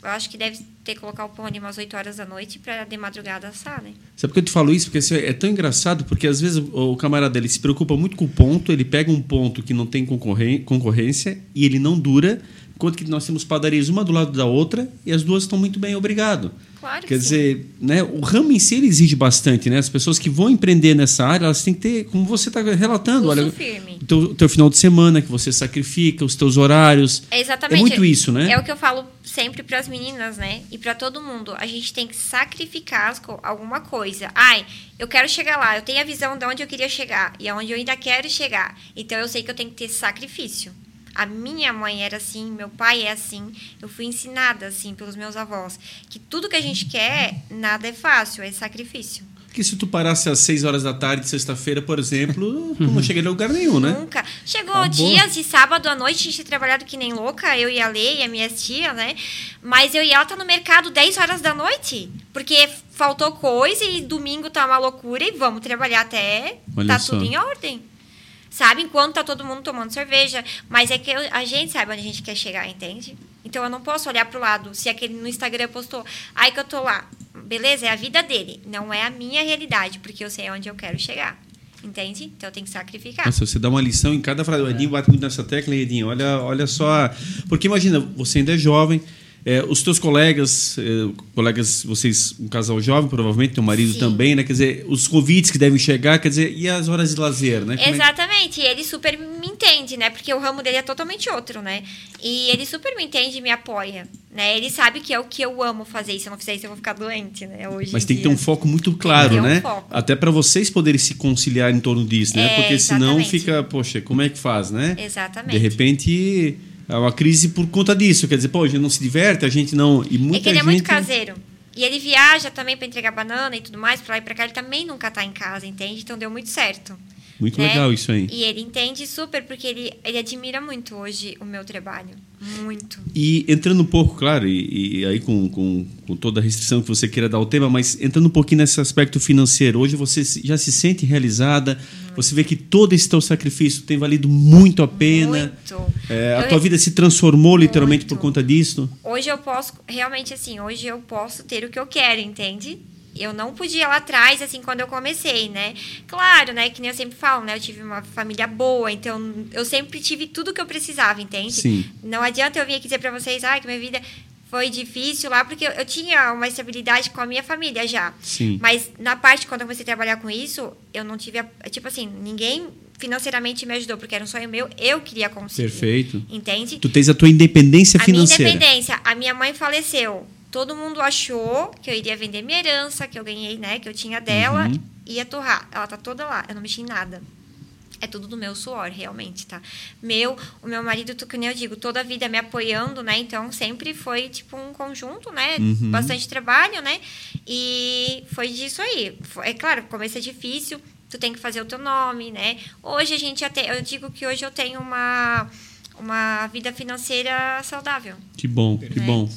Eu acho que deve ter que colocar o pão ali umas 8 horas da noite para de madrugada assar, né? Sabe por que eu te falo isso? Porque assim, é tão engraçado, porque às vezes o, o camarada ele se preocupa muito com o ponto, ele pega um ponto que não tem concorrência e ele não dura, enquanto que nós temos padarias uma do lado da outra e as duas estão muito bem, obrigado. Claro que Quer sim. dizer, né, o ramo em si exige bastante, né? As pessoas que vão empreender nessa área, elas têm que ter, como você está relatando, Pulso olha, firme. o teu, teu final de semana que você sacrifica, os teus horários. É exatamente. É muito isso, né? É o que eu falo sempre para as meninas, né? E para todo mundo. A gente tem que sacrificar alguma coisa. Ai, eu quero chegar lá. Eu tenho a visão de onde eu queria chegar e aonde eu ainda quero chegar. Então eu sei que eu tenho que ter sacrifício. A minha mãe era assim, meu pai é assim. Eu fui ensinada assim pelos meus avós que tudo que a gente quer, nada é fácil, é sacrifício. Porque se tu parasse às 6 horas da tarde, sexta-feira, por exemplo, tu não chegaria a lugar nenhum, né? Nunca. Chegou Acabou. dias de sábado à noite, a gente tinha trabalhado que nem louca, eu e a Lê e a minha tia, né? Mas eu e ela tá no mercado 10 horas da noite. Porque faltou coisa e domingo tá uma loucura e vamos trabalhar até Olha tá só. tudo em ordem. Sabe? Enquanto tá todo mundo tomando cerveja. Mas é que eu- a gente sabe onde a gente quer chegar, entende? Então eu não posso olhar pro lado. Se aquele no Instagram postou, ai que eu tô lá. Beleza, é a vida dele. Não é a minha realidade, porque eu sei onde eu quero chegar. Entende? Então tenho que sacrificar. Nossa, você dá uma lição em cada frase. O Edinho bate muito nessa tecla, Edinho. Olha, olha só. Porque imagina, você ainda é jovem, é, os teus colegas, é, colegas, vocês, um casal jovem, provavelmente, teu marido Sim. também, né? Quer dizer, os convites que devem chegar, quer dizer, e as horas de lazer, né? Como é- Exatamente, e ele super me entende, né? Porque o ramo dele é totalmente outro, né? E ele super me entende e me apoia, né? Ele sabe que é o que eu amo fazer, e se eu não fizer isso eu vou ficar doente, né? Hoje Mas em tem que ter um foco muito claro, Tem que ter um né? foco. Até para vocês poderem se conciliar em torno disso, né? É, Porque senão exatamente. fica, poxa, como é que faz, né? Exatamente. De repente, é uma crise por conta disso. Quer dizer, pô, a gente não se diverte, a gente não. E muita é que ele é gente... muito caseiro. E ele viaja também pra entregar banana e tudo mais, pra lá e pra cá. Ele também nunca tá em casa, entende? Então deu muito certo. Muito né? legal isso aí. E ele entende super, porque ele, ele admira muito hoje o meu trabalho. Muito. E entrando um pouco, claro, e, e aí com, com, com toda a restrição que você queira dar ao tema, mas entrando um pouquinho nesse aspecto financeiro, hoje você já se sente realizada, você vê que todo esse teu sacrifício tem valido muito a pena. Muito. É, a Eu- tua vida se transformou literalmente Muito. por conta disso. Hoje eu posso, realmente assim, hoje eu posso ter o que eu quero, entende? Eu não podia lá atrás, assim, quando eu comecei, né? Claro, né? Que nem eu sempre falo, né? Eu tive uma família boa, então eu sempre tive tudo que eu precisava, entende? Sim. Não adianta eu vir aqui dizer pra vocês, ah, que minha vida foi difícil lá, porque eu, eu tinha uma estabilidade com a minha família já. Sim. Mas na parte, quando eu comecei a trabalhar com isso, eu não tive, a- tipo assim, ninguém financeiramente me ajudou, porque era um sonho meu, eu queria conseguir. Perfeito. Entende? Tu tens a tua independência A minha financeira. independência. A minha mãe faleceu. Todo mundo achou que eu iria vender minha herança, que eu ganhei, né? Que eu tinha dela, Uhum. ia torrar. Ela tá toda lá. Eu não mexi em nada. É tudo do meu suor, realmente, tá? Meu, o meu marido, tu- que nem eu digo, toda a vida me apoiando, né? Então sempre foi tipo um conjunto, né? Uhum. Bastante trabalho, né? E foi disso aí. É claro, começo é difícil, tu tem que fazer o teu nome, né? Hoje a gente até. Eu digo que hoje eu tenho uma, uma vida financeira saudável. Que bom, que Né? bom.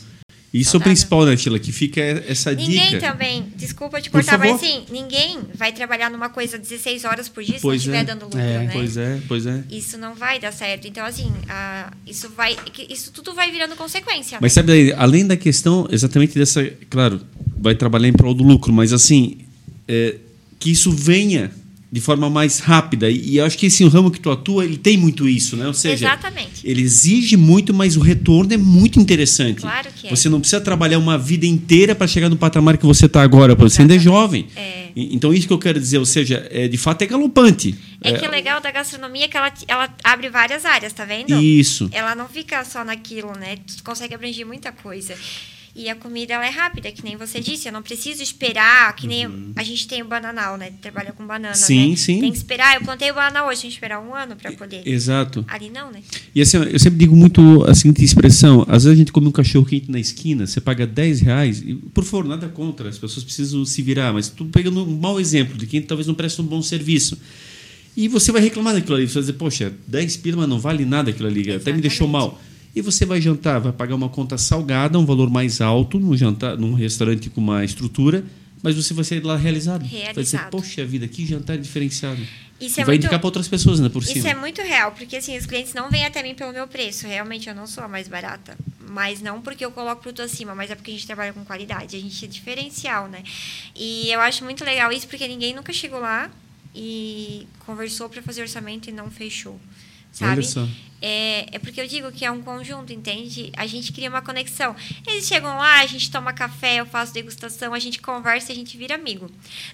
Isso é o principal, né, Tila? Que fica essa Ninguém dica. também, desculpa te cortar, mas assim, ninguém vai trabalhar numa coisa 16 horas por dia se Pois não é. estiver dando lucro, É, né? Pois é, pois é. Isso não vai dar certo. Então, assim, a- isso vai. Isso tudo vai virando consequência. Mas sabe, daí, além da questão exatamente dessa, claro, vai trabalhar em prol do lucro, mas assim, é, que isso venha de forma mais rápida. E, eu acho que esse ramo que tu atua, ele tem muito isso, né? Ou seja, Exatamente. ele exige muito, mas o retorno é muito interessante. Claro que é. Você não precisa trabalhar uma vida inteira para chegar no patamar que você está agora, porque você ainda é jovem. É. Então, isso que eu quero dizer, ou seja, é, de fato é galopante. É que o legal da gastronomia é que ela, ela abre várias áreas, tá vendo? Isso. Ela não fica só naquilo, né? Tu consegue abranger muita coisa. E a comida, ela é rápida, que nem você disse. Eu não preciso esperar, que nem a gente tem o bananal, né? Trabalha com banana, Uhum. Sim, né? sim. Tem que esperar. Eu plantei o banana hoje, tem que esperar um ano para colher. Exato. Ali não, né? E assim, eu sempre digo muito a seguinte expressão: às vezes a gente come um cachorro quente na esquina, você paga 10 reais, e, por favor, nada contra, as pessoas precisam se virar, mas tu pegando um mau exemplo de quem talvez não presta um bom serviço. E você vai reclamar daquilo ali, você vai dizer, poxa, 10 pila, mas não vale nada aquilo ali, até me deixou Exatamente. mal. E você vai jantar, vai pagar uma conta salgada, um valor mais alto, num, jantar, num restaurante com uma estrutura, mas você vai sair de lá realizado. Vai dizer, Realizado. poxa vida, que jantar diferenciado. Isso e é vai muito- indicar para outras pessoas, né, por Isso cima. é muito real, porque assim, os clientes não vêm até mim pelo meu preço. Realmente eu não sou a mais barata. Mas não porque eu coloco produto acima, mas é porque a gente trabalha com qualidade. A gente é diferencial, né? E eu acho muito legal isso, porque ninguém nunca chegou lá e conversou para fazer orçamento e não fechou. Sabe? É, é porque eu digo que é um conjunto, entende? A gente cria uma conexão. Eles chegam lá, a gente toma café, eu faço degustação, a gente conversa e a gente vira amigo.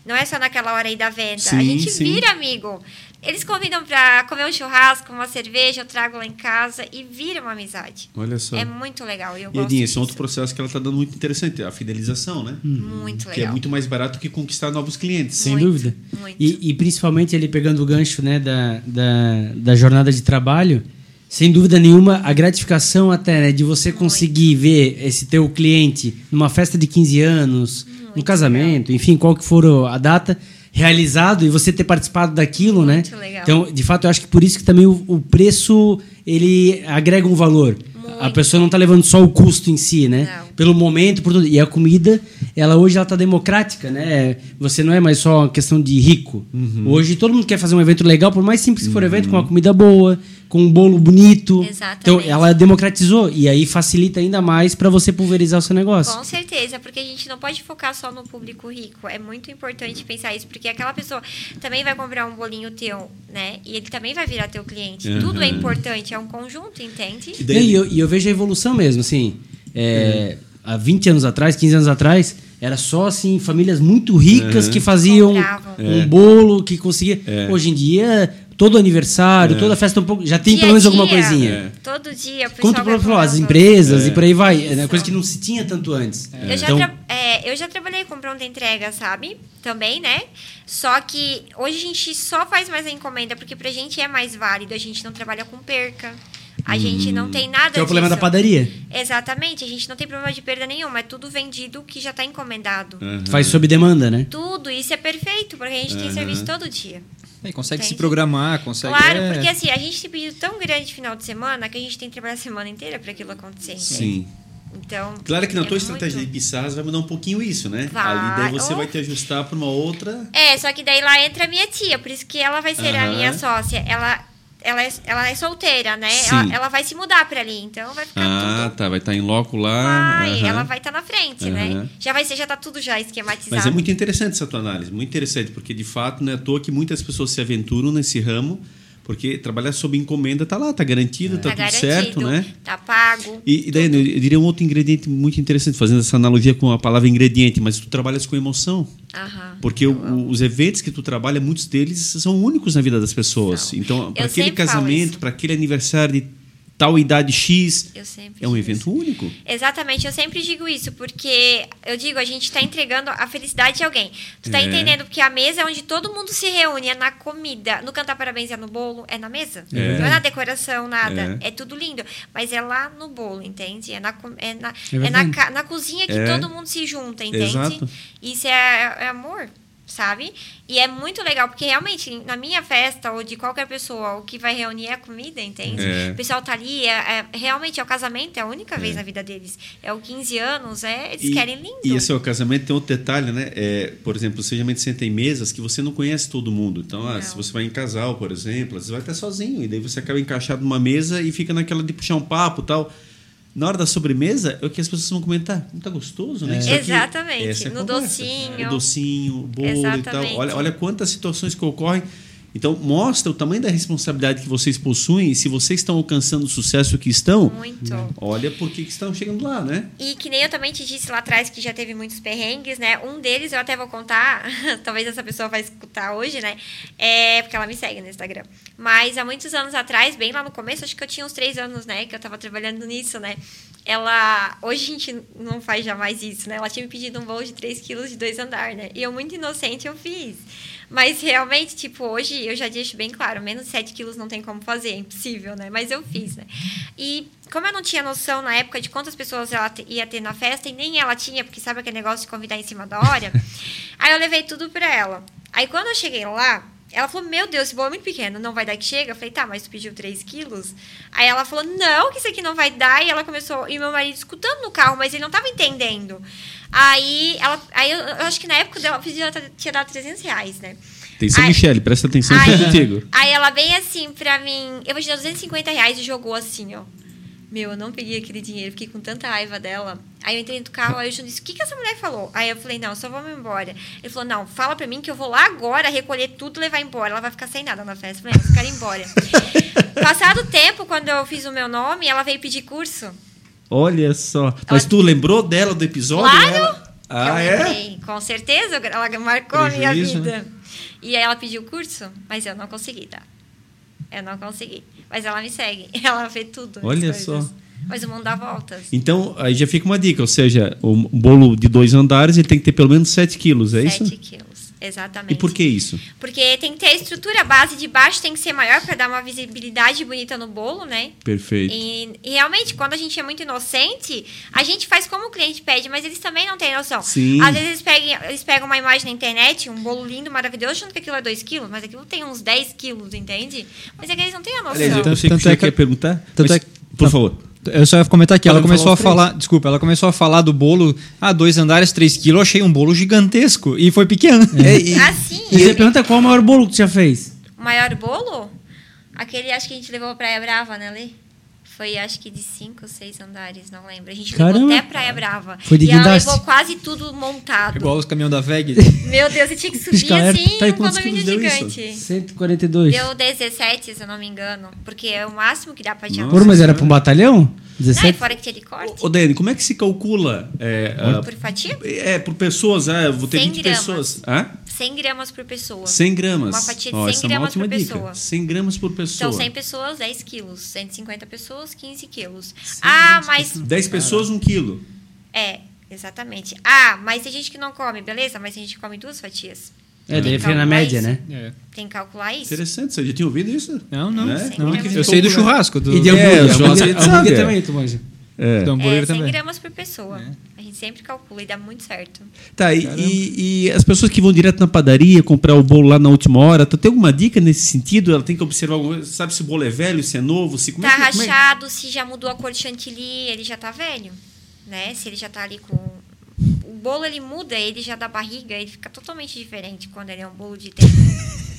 Não é só naquela hora aí da venda. a Sim, gente sim. vira amigo. Eles convidam pra comer um churrasco, uma cerveja, eu trago lá em casa e vira uma amizade. Olha só. É muito legal. E eu E gosto Edinho, esse é outro processo que ela está dando muito interessante, a fidelização, né? Muito Que é legal. muito mais barato que conquistar novos clientes. Sem Muito, dúvida. muito. E, e principalmente ele pegando o gancho né, da, da, da jornada de trabalho, sem dúvida nenhuma, a gratificação até né, de você conseguir ver esse teu cliente numa festa de 15 anos, no casamento, enfim, qual que for a data, realizado e você ter participado daquilo, né? Muito legal. Então, de fato, eu acho que por isso que também o, o preço ele agrega um valor. A Muito. pessoa não está levando só o custo em si, né? Não. Pelo momento, por tudo. E a comida, ela hoje ela tá democrática, né? Você não é mais só uma questão de rico. Hoje todo mundo quer fazer um evento legal, por mais simples que for o evento, com uma comida boa, com um bolo bonito. Exatamente. Então ela democratizou e aí facilita ainda mais para você pulverizar o seu negócio. Com certeza, porque a gente não pode focar só no público rico. É muito importante pensar isso, porque aquela pessoa também vai comprar um bolinho teu, né? E ele também vai virar teu cliente. Uhum. Tudo é importante, é um conjunto, entende? E E, daí- eu, e eu vejo a evolução mesmo, assim. é, Há 20 anos atrás, 15 anos atrás, era só assim, famílias muito ricas que faziam Compravam. um É. bolo, que conseguia. Hoje em dia, todo aniversário, toda festa um pouco. Já tem Dia pelo menos alguma coisinha. É. Todo dia, Quanto vai para as empresas e por aí vai. É Isso. coisa que não se tinha tanto antes. Eu já, Então, é, eu já trabalhei com pronta entrega, sabe? Também, né? Só que hoje a gente só faz mais a encomenda, porque pra gente é mais válido. A gente não trabalha com perca. A gente não tem nada que é o problema da disso. padaria. Exatamente, a gente não tem problema de perda nenhuma. É tudo vendido que já está encomendado. Aham. Faz sob demanda, né? Tudo, isso é perfeito, porque a gente tem serviço todo dia. Aí consegue se programar, consegue. Claro, é, porque assim, a gente tem pedido tão grande de final de semana que a gente tem que trabalhar a semana inteira para aquilo acontecer. Sim. Então. Claro que na é tua muito- estratégia de pizzas vai mudar um pouquinho isso, né? Vai. Ali daí você Oh. vai te ajustar para uma outra. É, só que daí lá entra a minha tia, por isso que ela vai ser a Aham. minha sócia. Ela, ela, é, ela é solteira, né? Ela, ela vai se mudar para ali, então vai ficar Ah, tudo. tá. Vai estar em loco lá. Vai, aham. ela vai estar na frente, né? Aham. Já vai ser, já tá tudo já esquematizado. Mas é muito interessante essa tua análise, muito interessante, porque de fato não é à toa que muitas pessoas se aventuram nesse ramo, porque trabalhar sob encomenda tá lá, tá garantido, tá, tá tudo garantido, certo, né? tá pago. E, e daí, eu diria um outro ingrediente muito interessante, fazendo essa analogia com a palavra ingrediente, mas tu trabalhas com emoção. Aham. Porque o- os eventos que tu trabalha, muitos deles são únicos na vida das pessoas. São. Então, para Eu aquele casamento, para aquele aniversário de tal idade X, é um evento isso. único. Exatamente, eu sempre digo isso, porque eu digo, a gente tá entregando a felicidade de alguém. Tu tá É. entendendo? Porque a mesa é onde todo mundo se reúne, é na comida. No cantar parabéns é no bolo, é na mesa. É. Não é na decoração, nada. É. É. tudo lindo. Mas é lá no bolo, entende? É na, é na, É é na, na cozinha que É. todo mundo se junta, entende? Exato. Isso é amor. Sabe? E é muito legal, porque realmente, na minha festa, ou de qualquer pessoa, o que vai reunir é a comida, entende? É. O pessoal tá ali, é, é- realmente é o casamento, é a única vez na vida deles. É o 15 anos, é, eles E- querem lindo. E esse é o casamento, tem outro detalhe, né? É, por exemplo, você geralmente senta em mesas que você não conhece todo mundo. Então, ah, se você vai em casal, por exemplo, você vai estar sozinho. E daí você acaba encaixado numa mesa e fica naquela de puxar um papo e tal. Na hora da sobremesa, é o que as pessoas vão comentar. Não tá gostoso, né? Aqui- Exatamente, é no conversa. docinho. O docinho, o bolo e tal. Exatamente. Olha, olha quantas situações que ocorrem. Então, mostra o tamanho da responsabilidade que vocês possuem e se vocês estão alcançando o sucesso que estão, Muito. olha por que estão chegando lá, né? E que nem eu também te disse lá atrás que já teve muitos perrengues, né? Um deles eu até vou contar, [laughs] talvez essa pessoa vai escutar hoje, né? É porque ela me segue no Instagram. Mas há muitos anos atrás, bem lá no começo, acho que eu tinha uns três anos, né? Que eu tava trabalhando nisso, né? Ela. Hoje a gente não faz jamais isso, né? Ela tinha me pedido um voo de 3 quilos de dois andar, né? E eu, muito inocente, eu fiz. Mas realmente, tipo, hoje eu já deixo bem claro, menos de 7 quilos não tem como fazer, é impossível, né? Mas eu fiz, né? E como eu não tinha noção na época de quantas pessoas ela ia ter na festa, e nem ela tinha, porque sabe aquele negócio de convidar em cima da hora, [laughs] aí eu levei tudo pra ela. Aí quando eu cheguei lá, ela falou, meu Deus, esse bolo é muito pequeno, não vai dar que chega? Eu falei, tá, mas tu pediu 3 quilos? Aí ela falou, não, que isso aqui não vai dar. E ela começou, e meu marido escutando no carro, mas ele não tava entendendo. Aí, ela, aí eu, eu acho que na época dela, ela tinha dado 300 reais, né? Atenção, Aí- Michele, presta atenção Aí, contigo. aí ela vem assim pra mim, eu vou te dar 250 reais e jogou assim, ó. Meu, eu não peguei aquele dinheiro, fiquei com tanta raiva dela. Aí eu entrei no carro, aí o Júnior disse, o que, que essa mulher falou? Aí eu falei, não, só vamos embora. Ele falou, não, fala pra mim que eu vou lá agora recolher tudo e levar embora. Ela vai ficar sem nada na festa. Eu falei, não, eu quero ir embora. [laughs] Passado o tempo, quando eu fiz o meu nome, ela veio pedir curso. Olha só. Mas tu lembrou dela do episódio? Claro! Ela- Ah, eu é? lembrei, com certeza, ela marcou a minha Prejuízo, vida. E aí ela pediu curso, mas eu não consegui, tá? Eu não consegui. Mas ela me segue, [laughs] ela vê tudo. Olha só. Mas o mundo dá voltas. Então, aí já fica uma dica. Ou seja, o bolo de dois andares ele tem que ter pelo menos 7 quilos, é 7 isso? quilos, exatamente. E por que isso? Porque tem que ter a estrutura, a base de baixo tem que ser maior para dar uma visibilidade bonita no bolo, né? Perfeito. E, e realmente, quando a gente é muito inocente, a gente faz como o cliente pede, mas eles também não têm noção. Sim. Às vezes eles pegam, eles pegam uma imagem na internet, um bolo lindo, maravilhoso, achando que aquilo é 2 quilos, mas aquilo tem uns 10 quilos, entende? Mas é que eles não têm a noção. Aliás, eu Tanto- sei que você é que- quer perguntar. tanto mas, é que- por favor. Eu só ia comentar que ela começou a falar desculpa, ela começou a falar do bolo, ah, dois andares, três quilos, eu achei um bolo gigantesco e foi pequeno. É, [laughs] e- Assim, E você pergunta qual é o maior bolo que tu já fez? o maior bolo, aquele acho que a gente levou pra Praia Brava, né, Lê? Foi acho que de cinco ou seis andares, não lembro. A gente Caramba. levou até Praia Brava. Foi de e ela levou quase tudo montado. Igual os caminhões da VEG. [laughs] Meu Deus, eu tinha que subir assim Tá, um condomínio deu isso? gigante. 142. Deu 17, se eu não me engano. Porque é o máximo que dá pra tirar. Pô, mas era pra um batalhão? Não, e 17? fora que tinha de corte. Ô, Dani, como é que se calcula? É, ah, Por fatia? é por pessoas, ah, eu vou ter 100 20 gramas. pessoas. Hã? 100 gramas por pessoa. 100 gramas. Uma fatia de Ó, 100 essa é uma gramas ótima por dica. pessoa. 100 gramas por pessoa. Então, 100 pessoas, 10 quilos. 150 pessoas, 15 quilos. Ah, mas. 10 pessoas, 1 quilo. É, exatamente. Ah, mas tem gente que não come, beleza? Mas tem gente que come duas fatias. É, daí fica na média, isso. né? Tem que calcular isso. Interessante, você já tinha ouvido isso? Não, não. Né? Não. gramas. Eu sei do churrasco. Do, E de É, hambúrguer. a gente hambúrguer sabe, é. também, tu manja. É. hambúrguer É, 100 também. gramas por pessoa. A gente sempre calcula e dá muito certo. Tá, e, e- e as pessoas que vão direto na padaria comprar o bolo lá na última hora, tu tem alguma dica nesse sentido? Ela tem que observar, alguma coisa? sabe se o bolo é velho, se é novo, se como tá é que, como é- rachado, se já mudou a cor de chantilly, ele já tá velho, né? Se ele já tá ali com o bolo ele muda, ele já da barriga, ele fica totalmente diferente quando ele é um bolo de tempo. [laughs]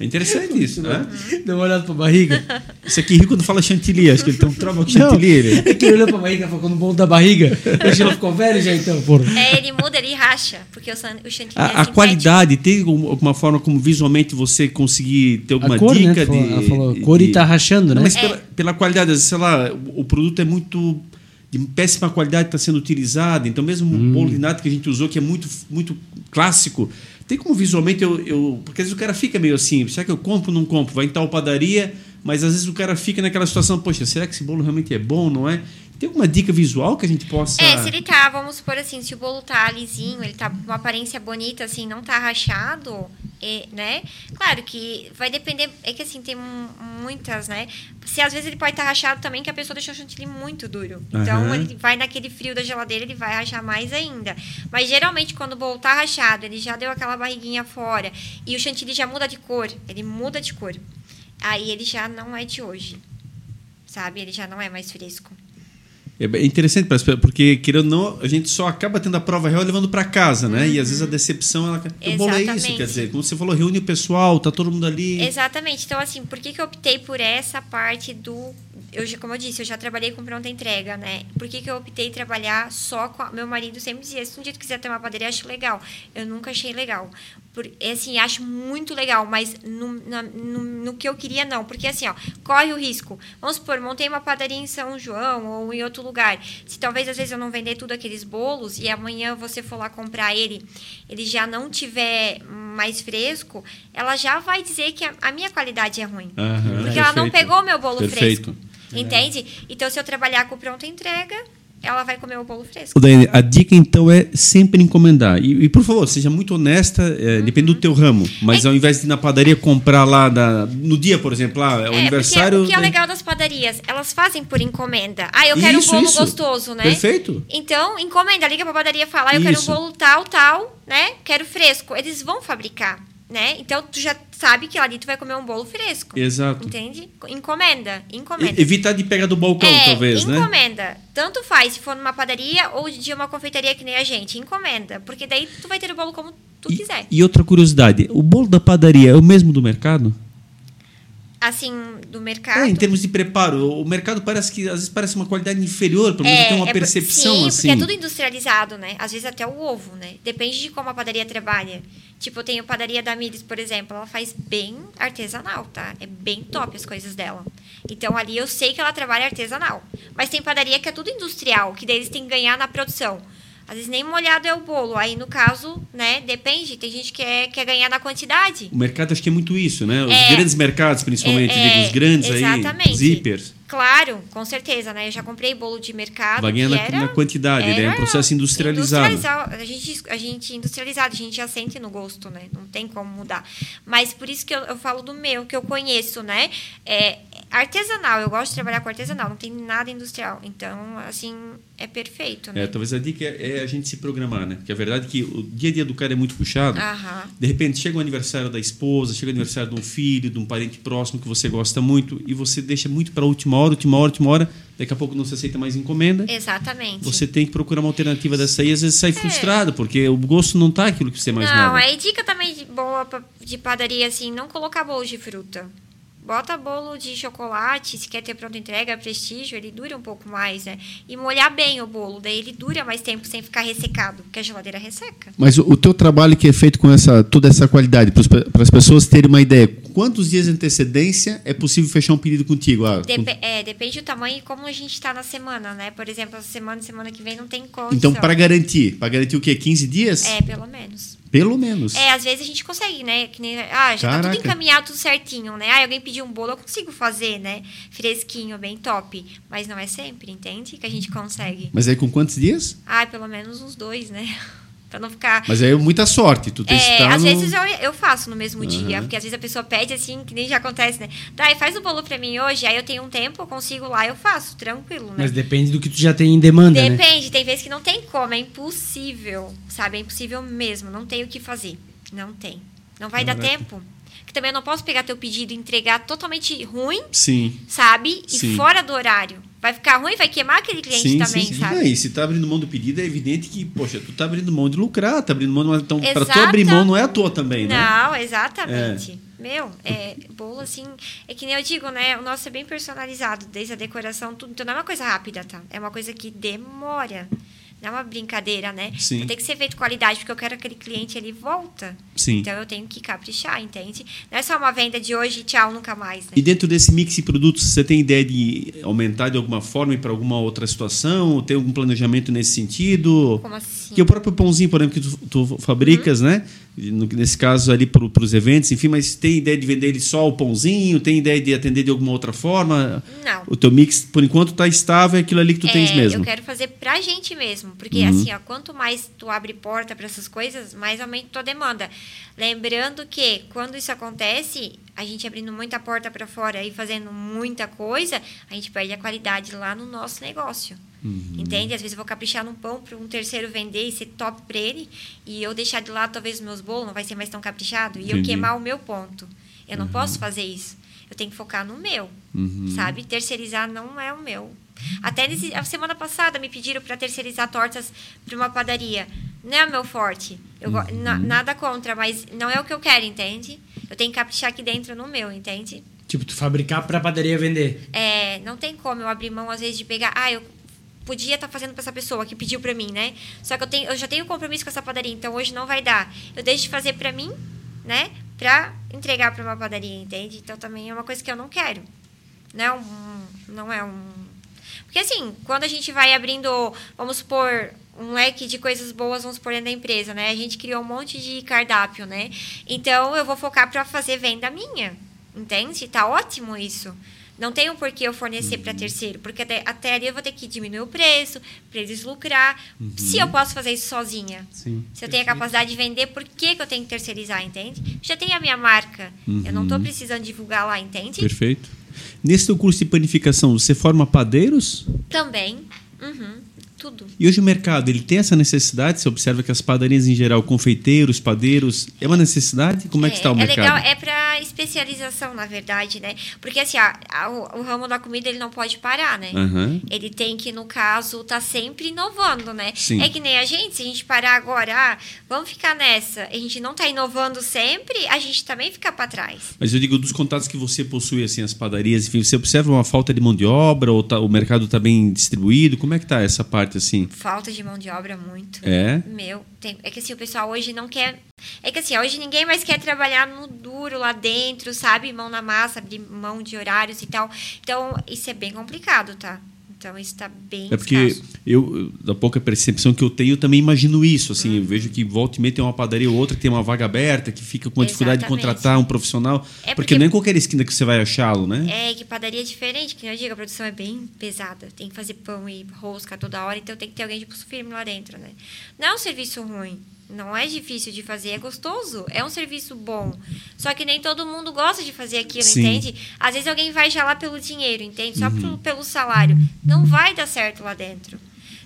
É interessante isso, né? Deu uma olhada pra barriga. Isso aqui rico quando fala chantilly, acho que ele tem um trauma com chantilly. ele. É que ele olhou pra barriga e falou, quando o bolo da barriga, o gelo ficou velho já então, porra. é, ele muda, ele racha, porque o, san- o chantilly é A, a sintético. qualidade, tem algum- alguma forma como visualmente você conseguir ter alguma a cor, dica né? Falou- de. ela falou, cor e de- tá rachando, né? Não, mas É. pela, pela qualidade, sei lá, o, o produto é muito de péssima qualidade está sendo utilizado, então mesmo Hum. o bolo de nata que a gente usou, que é muito, muito clássico, tem como visualmente eu, eu- Porque às vezes o cara fica meio assim, será que eu compro ou não compro? Vai em tal padaria, mas às vezes o cara fica naquela situação, poxa, será que esse bolo realmente é bom, não é? Tem alguma dica visual que a gente possa... É, se ele tá, vamos supor assim, se o bolo tá lisinho, ele tá com uma aparência bonita, assim, não tá rachado, é, né? Claro que vai depender, é que assim, tem mu- muitas, né? Se às vezes ele pode estar rachado também, que a pessoa deixou o chantilly muito duro. Então, Aham. ele vai naquele frio da geladeira, ele vai rachar mais ainda. Mas geralmente, quando o bolo tá rachado, ele já deu aquela barriguinha fora, e o chantilly já muda de cor, ele muda de cor. Aí ele já não é de hoje, sabe? Ele já não é mais fresco. É interessante, para porque querendo não, a gente só acaba tendo a prova real levando para casa, né? E às vezes a decepção, ela... o bolo é isso, Uhum. Quer dizer, como você falou, reúne o pessoal, tá todo mundo ali... Exatamente. Então, assim, por que, que eu optei por essa parte do. Eu, já- como eu disse, eu já trabalhei com pronta entrega, né? Por que, que eu optei trabalhar só com. a- Meu marido sempre dizia: se um dia tu quiser ter uma padaria, acho legal. Eu nunca achei legal. Por, é assim, acho muito legal, mas no, na- no, no que eu queria, não. Porque, assim, ó, corre o risco. Vamos supor, montei uma padaria em São João ou em outro lugar. Se talvez às vezes eu não vender tudo aqueles bolos e amanhã você for lá comprar ele, ele já não tiver mais fresco, ela já vai dizer que a, a minha qualidade é ruim. Aham, Porque ela não perfeito. pegou meu bolo Perfeito. fresco. Entende? Então, se eu trabalhar com pronta entrega, ela vai comer o bolo fresco. Daiane, a dica então é sempre encomendar. E, e, por favor, seja muito honesta, é, Uhum. depende do teu ramo. Mas ao invés de ir na padaria comprar lá da- no dia, por exemplo, lá, é o É, aniversário. porque o que é legal das padarias, elas fazem por encomenda. Ah, eu quero Isso, um bolo isso. gostoso, né? Perfeito. Então, encomenda, liga pra padaria e fala, ah, eu quero um Isso. bolo tal, tal, né? Quero fresco. Eles vão fabricar. Né? Então tu já sabe que ali tu vai comer um bolo fresco. Exato. Entende? Encomenda, encomenda. E- Evitar de pegar do balcão, é, talvez, né? encomenda. Tanto faz se for numa padaria ou de uma confeitaria que nem a gente. Encomenda. Porque daí tu vai ter o bolo como tu E, quiser. e outra curiosidade, o bolo da padaria é o mesmo do mercado? Assim, do mercado. É, em termos de preparo, o mercado parece que às vezes parece uma qualidade inferior, pelo menos tem uma é percepção sim, assim. porque é tudo industrializado, né? Às vezes até o ovo, né? Depende de como a padaria trabalha. Tipo, eu tenho padaria da Miris, por exemplo, ela faz bem artesanal, tá? É bem top as coisas dela. Então ali eu sei que ela trabalha artesanal. Mas tem padaria que é tudo industrial, que daí eles têm que ganhar na produção. Às vezes nem molhado é o bolo. Aí, no caso, né, depende. Tem gente que quer, quer ganhar na quantidade. O mercado acho que é muito isso, né? Os É. grandes mercados, principalmente, É, digo, os grandes exatamente. aí, zippers, Claro, com certeza, né? Eu já comprei bolo de mercado. vai ganhar na, era... na quantidade, né? É um processo industrializado. A gente, a gente industrializado, a gente já sente no gosto, né? Não tem como mudar. Mas por isso que eu, eu falo do meu, que eu conheço, né? É artesanal, eu gosto de trabalhar com artesanal, não tem nada industrial. Então, assim, é perfeito, né? É, talvez a dica é, é a gente se programar, né? Porque a verdade é que o dia a dia do cara é muito puxado. Aham. De repente chega o aniversário da esposa, chega o aniversário de um filho, de um parente próximo que você gosta muito e você deixa muito para a última hora, última hora, última hora. Daqui a pouco não se aceita mais encomenda. Exatamente. Você tem que procurar uma alternativa dessa aí, às vezes sai frustrado, porque o gosto não tá aquilo que você É. Não, aí dica também de boa de padaria, assim, não colocar bolo de fruta. Bota bolo de chocolate, se quer ter pronta entrega, prestígio, ele dura um pouco mais, né? E molhar bem o bolo, daí ele dura mais tempo sem ficar ressecado, porque a geladeira resseca. Mas o, o teu trabalho que é feito com essa, toda essa qualidade, para as pessoas terem uma ideia, quantos dias de antecedência é possível fechar um pedido contigo? Ah, Depe- é, depende do tamanho e como a gente tá na semana, né? Por exemplo, essa semana semana que vem não tem condição. então, para garantir, para garantir o quê? 15 dias? É, pelo menos. Pelo menos. É, às vezes a gente consegue, né? Que nem, ah, já tá Caraca. tudo encaminhado, tudo certinho, né? Ah, alguém pediu um bolo, eu consigo fazer, né? Fresquinho, bem top. Mas não é sempre, entende? Que a gente consegue. Mas aí com quantos dias? Ah, pelo menos uns dois, né? Pra não ficar. Mas aí é muita sorte. Tu tem que É, estar às no- vezes eu, eu faço no mesmo dia, Aham. porque às vezes a pessoa pede assim, que nem já acontece, né? Dai, faz o bolo pra mim hoje, aí eu tenho um tempo, eu consigo lá, eu faço, tranquilo, né? Mas depende do que tu já tem em demanda, né? Depende, tem vezes que não tem como, é impossível, sabe? É impossível mesmo, não tem o que fazer. Não tem. Não vai dar Caraca. tempo. Que também eu não posso pegar teu pedido e entregar totalmente ruim, Sim. sabe? E Sim. fora do horário. Vai ficar ruim, vai queimar aquele cliente sim, também, sim, sim. sabe? E se tá abrindo mão do pedido, é evidente que, poxa, tu tá abrindo mão de lucrar, tá abrindo mão de. Então, para tu abrir mão não é à toa também, né? Não, exatamente. Meu, é, bolo assim, é que nem eu digo, né? O nosso é bem personalizado, desde a decoração, tudo. Então não é uma coisa rápida, tá? É uma coisa que demora. Não é uma brincadeira, né? Sim. Tem que ser feito qualidade, porque eu quero que aquele cliente ele volta. Sim. Então eu tenho que caprichar, entende? Não é só uma venda de hoje e tchau, nunca mais, né? E dentro desse mix de produtos, você tem ideia de aumentar de alguma forma para alguma outra situação? Ou tem algum planejamento nesse sentido? Como assim? Que o próprio pãozinho, por exemplo, que tu, tu fabricas, Uhum. né? Nesse caso ali para os eventos, enfim, mas tem ideia de vender ele só o pãozinho? Tem ideia de atender de alguma outra forma? Não. O teu mix, por enquanto, está estável, é aquilo ali que tu tens É, mesmo. Eu quero fazer pra gente mesmo. Porque, Uhum. assim, ó, quanto mais tu abre porta para essas coisas, mais aumenta tua demanda. Lembrando que, quando isso acontece, a gente abrindo muita porta para fora e fazendo muita coisa, a gente perde a qualidade lá no nosso negócio. Uhum. Entende? Às vezes eu vou caprichar num pão para um terceiro vender e ser top para ele, e eu deixar de lado talvez os meus bolos, não vai ser mais tão caprichado, e eu Entendi. queimar o meu ponto. Eu não posso fazer isso. Eu tenho que focar no meu, Uhum. sabe? Terceirizar não é o meu. Até nesse, a semana passada me pediram para terceirizar tortas para uma padaria. Não é o meu forte. Eu, Uhum. na- nada contra, mas não é o que eu quero, entende? Eu tenho que caprichar aqui dentro no meu, entende? Tipo, tu fabricar pra padaria vender. É, não tem como eu abrir mão, às vezes, de pegar. Ah, eu podia estar fazendo para essa pessoa que pediu para mim, né? Só que eu, tenho, eu já tenho compromisso com essa padaria, então hoje não vai dar. Eu deixo de fazer para mim, né? Pra entregar para uma padaria, entende? Então também é uma coisa que eu não quero. Não é um. Não é um. Porque assim, quando a gente vai abrindo, vamos supor, um leque de coisas boas, vamos supor, dentro da empresa, né? A gente criou um monte de cardápio, né? Então eu vou focar para fazer venda minha. Entende? Tá ótimo isso. Não tem um porquê eu fornecer para terceiro, porque até, até ali eu vou ter que diminuir o preço, para eles lucrar. Se eu posso fazer isso sozinha. Sim. Se eu tenho a capacidade de vender, por que, que eu tenho que terceirizar, entende? Já tenho a minha marca. Eu não estou precisando divulgar lá, entende? Perfeito. Nesse teu curso de panificação, você forma padeiros? Também. Uhum. Tudo. E hoje o mercado, ele tem essa necessidade? Você observa que as padarias em geral, confeiteiros, padeiros, é uma necessidade? Como é, que está o é mercado? legal, é para especialização, na verdade, né? Porque assim, a- a- o, o ramo da comida ele não pode parar, né? Aham. Ele tem que, no caso, tá sempre inovando, né? Sim. É que nem a gente, se a gente parar agora, ah, vamos ficar nessa, a gente não tá inovando sempre, a gente também fica para trás. Mas eu digo, dos contatos que você possui, assim, as padarias, enfim, você observa uma falta de mão de obra ou tá- o mercado está bem distribuído? Como é que está essa parte, assim? Falta de mão de obra muito. É? Meu, tem- é que assim, o pessoal hoje não quer. É que assim, hoje ninguém mais quer trabalhar no duro lá dentro, sabe? Mão na massa, abrir mão de horários e tal. Então, isso é bem complicado, tá? Então, isso tá bem. É porque escasso. eu, da pouca percepção que eu tenho, eu também imagino isso. Assim, eu vejo que volta e meia tem uma padaria ou outra que tem uma vaga aberta, que fica com dificuldade de contratar um profissional. É porque, porque- não é em qualquer esquina que você vai achá-lo, né? É, que padaria é diferente, que nem eu digo, a produção é bem pesada. Tem que fazer pão e rosca toda hora, então tem que ter alguém de pulso firme lá dentro, né? Não é um serviço ruim. Não é difícil de fazer, é gostoso. É um serviço bom. Só que nem todo mundo gosta de fazer aquilo, Sim. entende? Às vezes alguém vai já lá pelo dinheiro, entende? Só Uhum. pelo, pelo salário. Não vai dar certo lá dentro.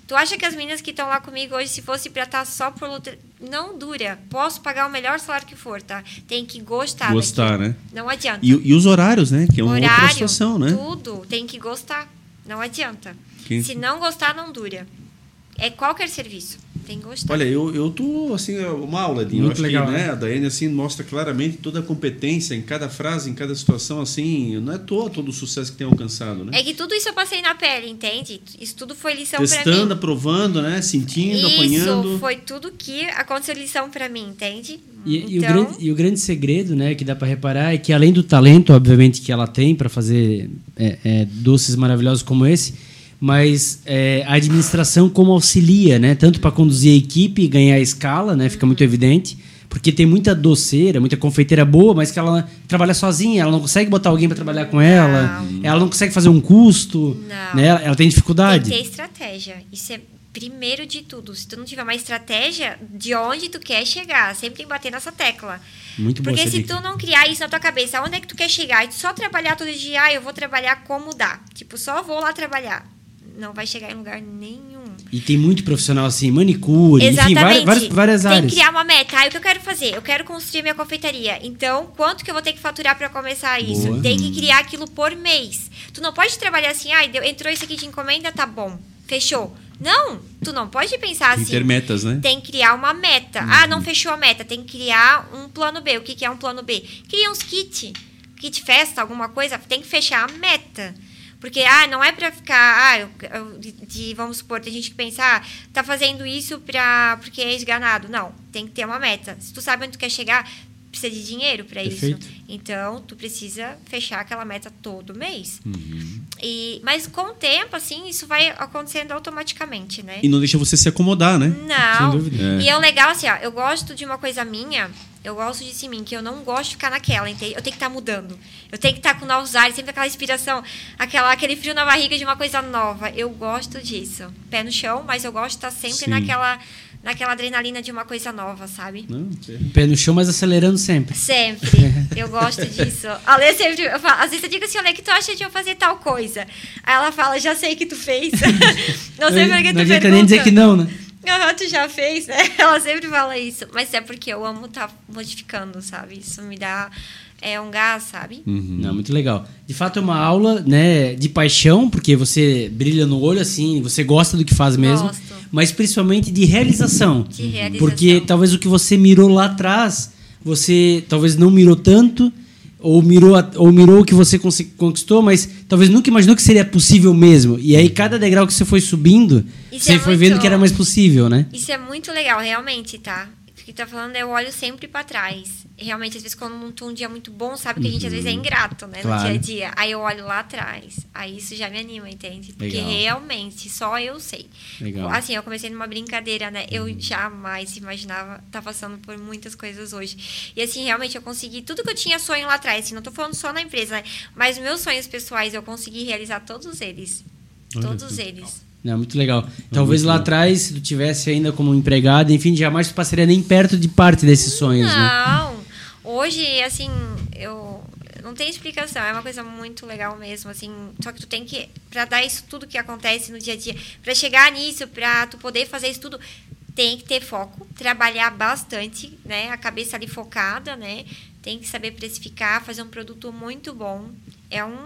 Tu acha que as meninas que estão lá comigo hoje, se fosse pra estar só por luta, não dura. Posso pagar o melhor salário que for, tá? Tem que gostar. Gostar, daquilo. né? Não adianta E, e os horários, né? Que é uma outra horário, situação, né? tudo, tem que gostar. Não adianta. Quem- Se não gostar, não dura. É qualquer serviço. Tem gostar. Olha, eu, eu tô, assim, é uma aula, Dinho. Eu Muito acho legal, que, né? né? A Daiane, assim, mostra claramente toda a competência em cada frase, em cada situação, assim. Não é à toa todo o sucesso que tem alcançado, né? É que tudo isso eu passei na pele, entende? Isso tudo foi lição pra Testando, mim. aprovando, né? Sentindo, Isso apanhando. foi tudo que aconteceu lição pra mim, entende? E, e o então, grande, e o grande segredo, né, que dá para reparar é que além do talento, obviamente, que ela tem para fazer é, é, doces maravilhosos como esse, mas é, a administração como auxilia, né, tanto para conduzir a equipe e ganhar escala, né, fica muito evidente, porque tem muita doceira, muita confeiteira boa, mas que ela trabalha sozinha, ela não consegue botar alguém para trabalhar com ela, ela não consegue fazer um custo, Não. né, ela, ela tem tem dificuldade. que ter estratégia. Isso é primeiro de tudo. Se tu não tiver uma estratégia de onde tu quer chegar, sempre tem que bater nessa tecla. Muito Porque se dica. tu não criar isso na tua cabeça, onde é que tu quer chegar? E tu só trabalhar todo dia, ah, eu vou trabalhar como dá. Tipo, só vou lá trabalhar. Não vai chegar em lugar nenhum. E tem muito profissional assim, manicure, enfim, Exatamente. várias, várias, várias Tem áreas. que criar uma meta. Ah, o que eu quero fazer? Eu quero construir minha confeitaria. Então, quanto que eu vou ter que faturar para começar isso? Boa. Tem que criar aquilo por mês. Tu não pode trabalhar assim, ah, entrou isso aqui de encomenda, tá bom. Fechou. Não, tu não pode pensar Tem assim. que ter metas, né? Tem que criar uma meta. Ah, não fechou a meta. Tem que criar um plano B. O que, que é um plano B? Cria uns kit. Kit festa, alguma coisa. Tem que fechar a meta. Porque, ah, não é pra ficar. Ah, de, de- vamos supor, tem gente que pensa, ah, tá fazendo isso pra, porque é esganado. Não, tem que ter uma meta. Se tu sabe onde tu quer chegar, precisa de dinheiro pra isso. Então, tu precisa fechar aquela meta todo mês. Uhum. E, mas com o tempo, assim, isso vai acontecendo automaticamente, né? E não deixa você se acomodar, né? Não. É. E é o legal, assim, ó, eu gosto de uma coisa minha, eu gosto disso em mim, que eu não gosto de ficar naquela, entende? Eu tenho que estar mudando. Eu tenho que estar com novos ares, sempre aquela inspiração, aquela, aquele frio na barriga de uma coisa nova. Eu gosto disso. Pé no chão, mas eu gosto de estar sempre Sim. naquela, naquela adrenalina de uma coisa nova, sabe? Não. Pé no chão, mas acelerando sempre. Sempre. [laughs] Eu gosto disso. A Lê sempre. Eu falo, às vezes eu digo assim, Lê, que tu acha de eu fazer tal coisa? Aí ela fala, já sei que tu fez. [laughs] [laughs] não sei por que tu não adianta nem dizer que não, né? Aham, tu já fez, né? Ela sempre fala isso. Mas é porque eu amo estar modificando, sabe? Isso me dá é, um gás, sabe? Uhum. Não, muito legal. De fato é uma aula, né, de paixão, porque você brilha no olho assim, você gosta do que faz mesmo, Gosto. mas principalmente de realização. De realização. Porque talvez o que você mirou lá atrás, você talvez não mirou tanto, ou mirou, ou mirou o que você conquistou, mas talvez nunca imaginou que seria possível mesmo. E aí cada degrau que você foi subindo, Isso você é foi muito- vendo que era mais possível, né? Isso é muito legal, realmente, tá? O que tá falando, eu olho sempre pra trás. Realmente, às vezes, quando não tô um dia muito bom, sabe que a gente às vezes é ingrato, né? Claro. No dia a dia. Aí eu olho lá atrás. Aí isso já me anima, entende? Porque Legal. realmente, só eu sei. Legal. Assim, eu comecei numa brincadeira, né? Eu jamais imaginava estar passando por muitas coisas hoje. E assim, realmente, eu consegui tudo que eu tinha sonho lá atrás. Assim, não tô falando só na empresa, né? Mas meus sonhos pessoais, eu consegui realizar todos eles. Olha todos eles. Não, muito legal. Talvez muito lá atrás, se tu tivesse ainda como empregado, enfim, jamais tu passaria nem perto de parte desses sonhos, né? Não. Hoje, assim, eu Não tem explicação. É uma coisa muito legal mesmo, assim. Só que tu tem que, pra dar isso tudo que acontece no dia a dia, pra chegar nisso, pra tu poder fazer isso tudo, tem que ter foco, trabalhar bastante, né? A cabeça ali focada, né? Tem que saber precificar, fazer um produto muito bom. É um.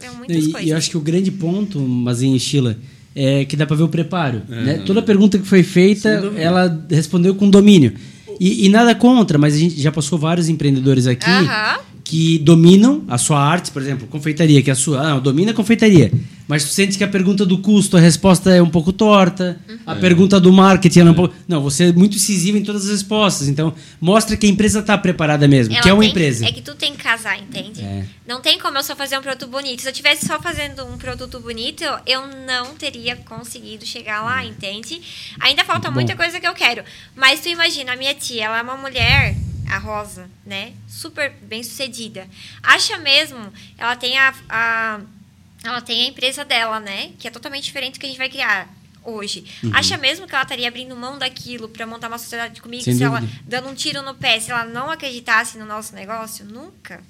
É muitas E, coisas. e eu acho que o grande ponto, Mazinho e Sheila, é que dá pra ver o preparo. né? Toda pergunta que foi feita, ela respondeu com domínio. E, e nada contra, mas a gente já passou vários empreendedores aqui Aham. que dominam a sua arte, por exemplo, confeitaria, que é a sua. Ah, domina a confeitaria. Mas tu sente que a pergunta do custo, a resposta é um pouco torta. Uhum. A pergunta do marketing é um pouco. Não, você é muito incisivo em todas as respostas. Então, mostra que a empresa está preparada mesmo, Ela que é uma tem- empresa. É que tu tem que casar, entende? É. Não tem como eu só fazer um produto bonito. Se eu tivesse só fazendo um produto bonito, eu não teria conseguido chegar lá, entende? Ainda falta Muito muita bom. coisa que eu quero. Mas tu imagina, a minha tia, ela é uma mulher, a Rosa, né? Super bem sucedida. Acha mesmo, ela tem a, a- ela tem a empresa dela, né? Que é totalmente diferente do que a gente vai criar hoje. Uhum. Acha mesmo que ela estaria abrindo mão daquilo para montar uma sociedade comigo Sem se ela dúvida. dando um tiro no pé, se ela não acreditasse no nosso negócio? Nunca.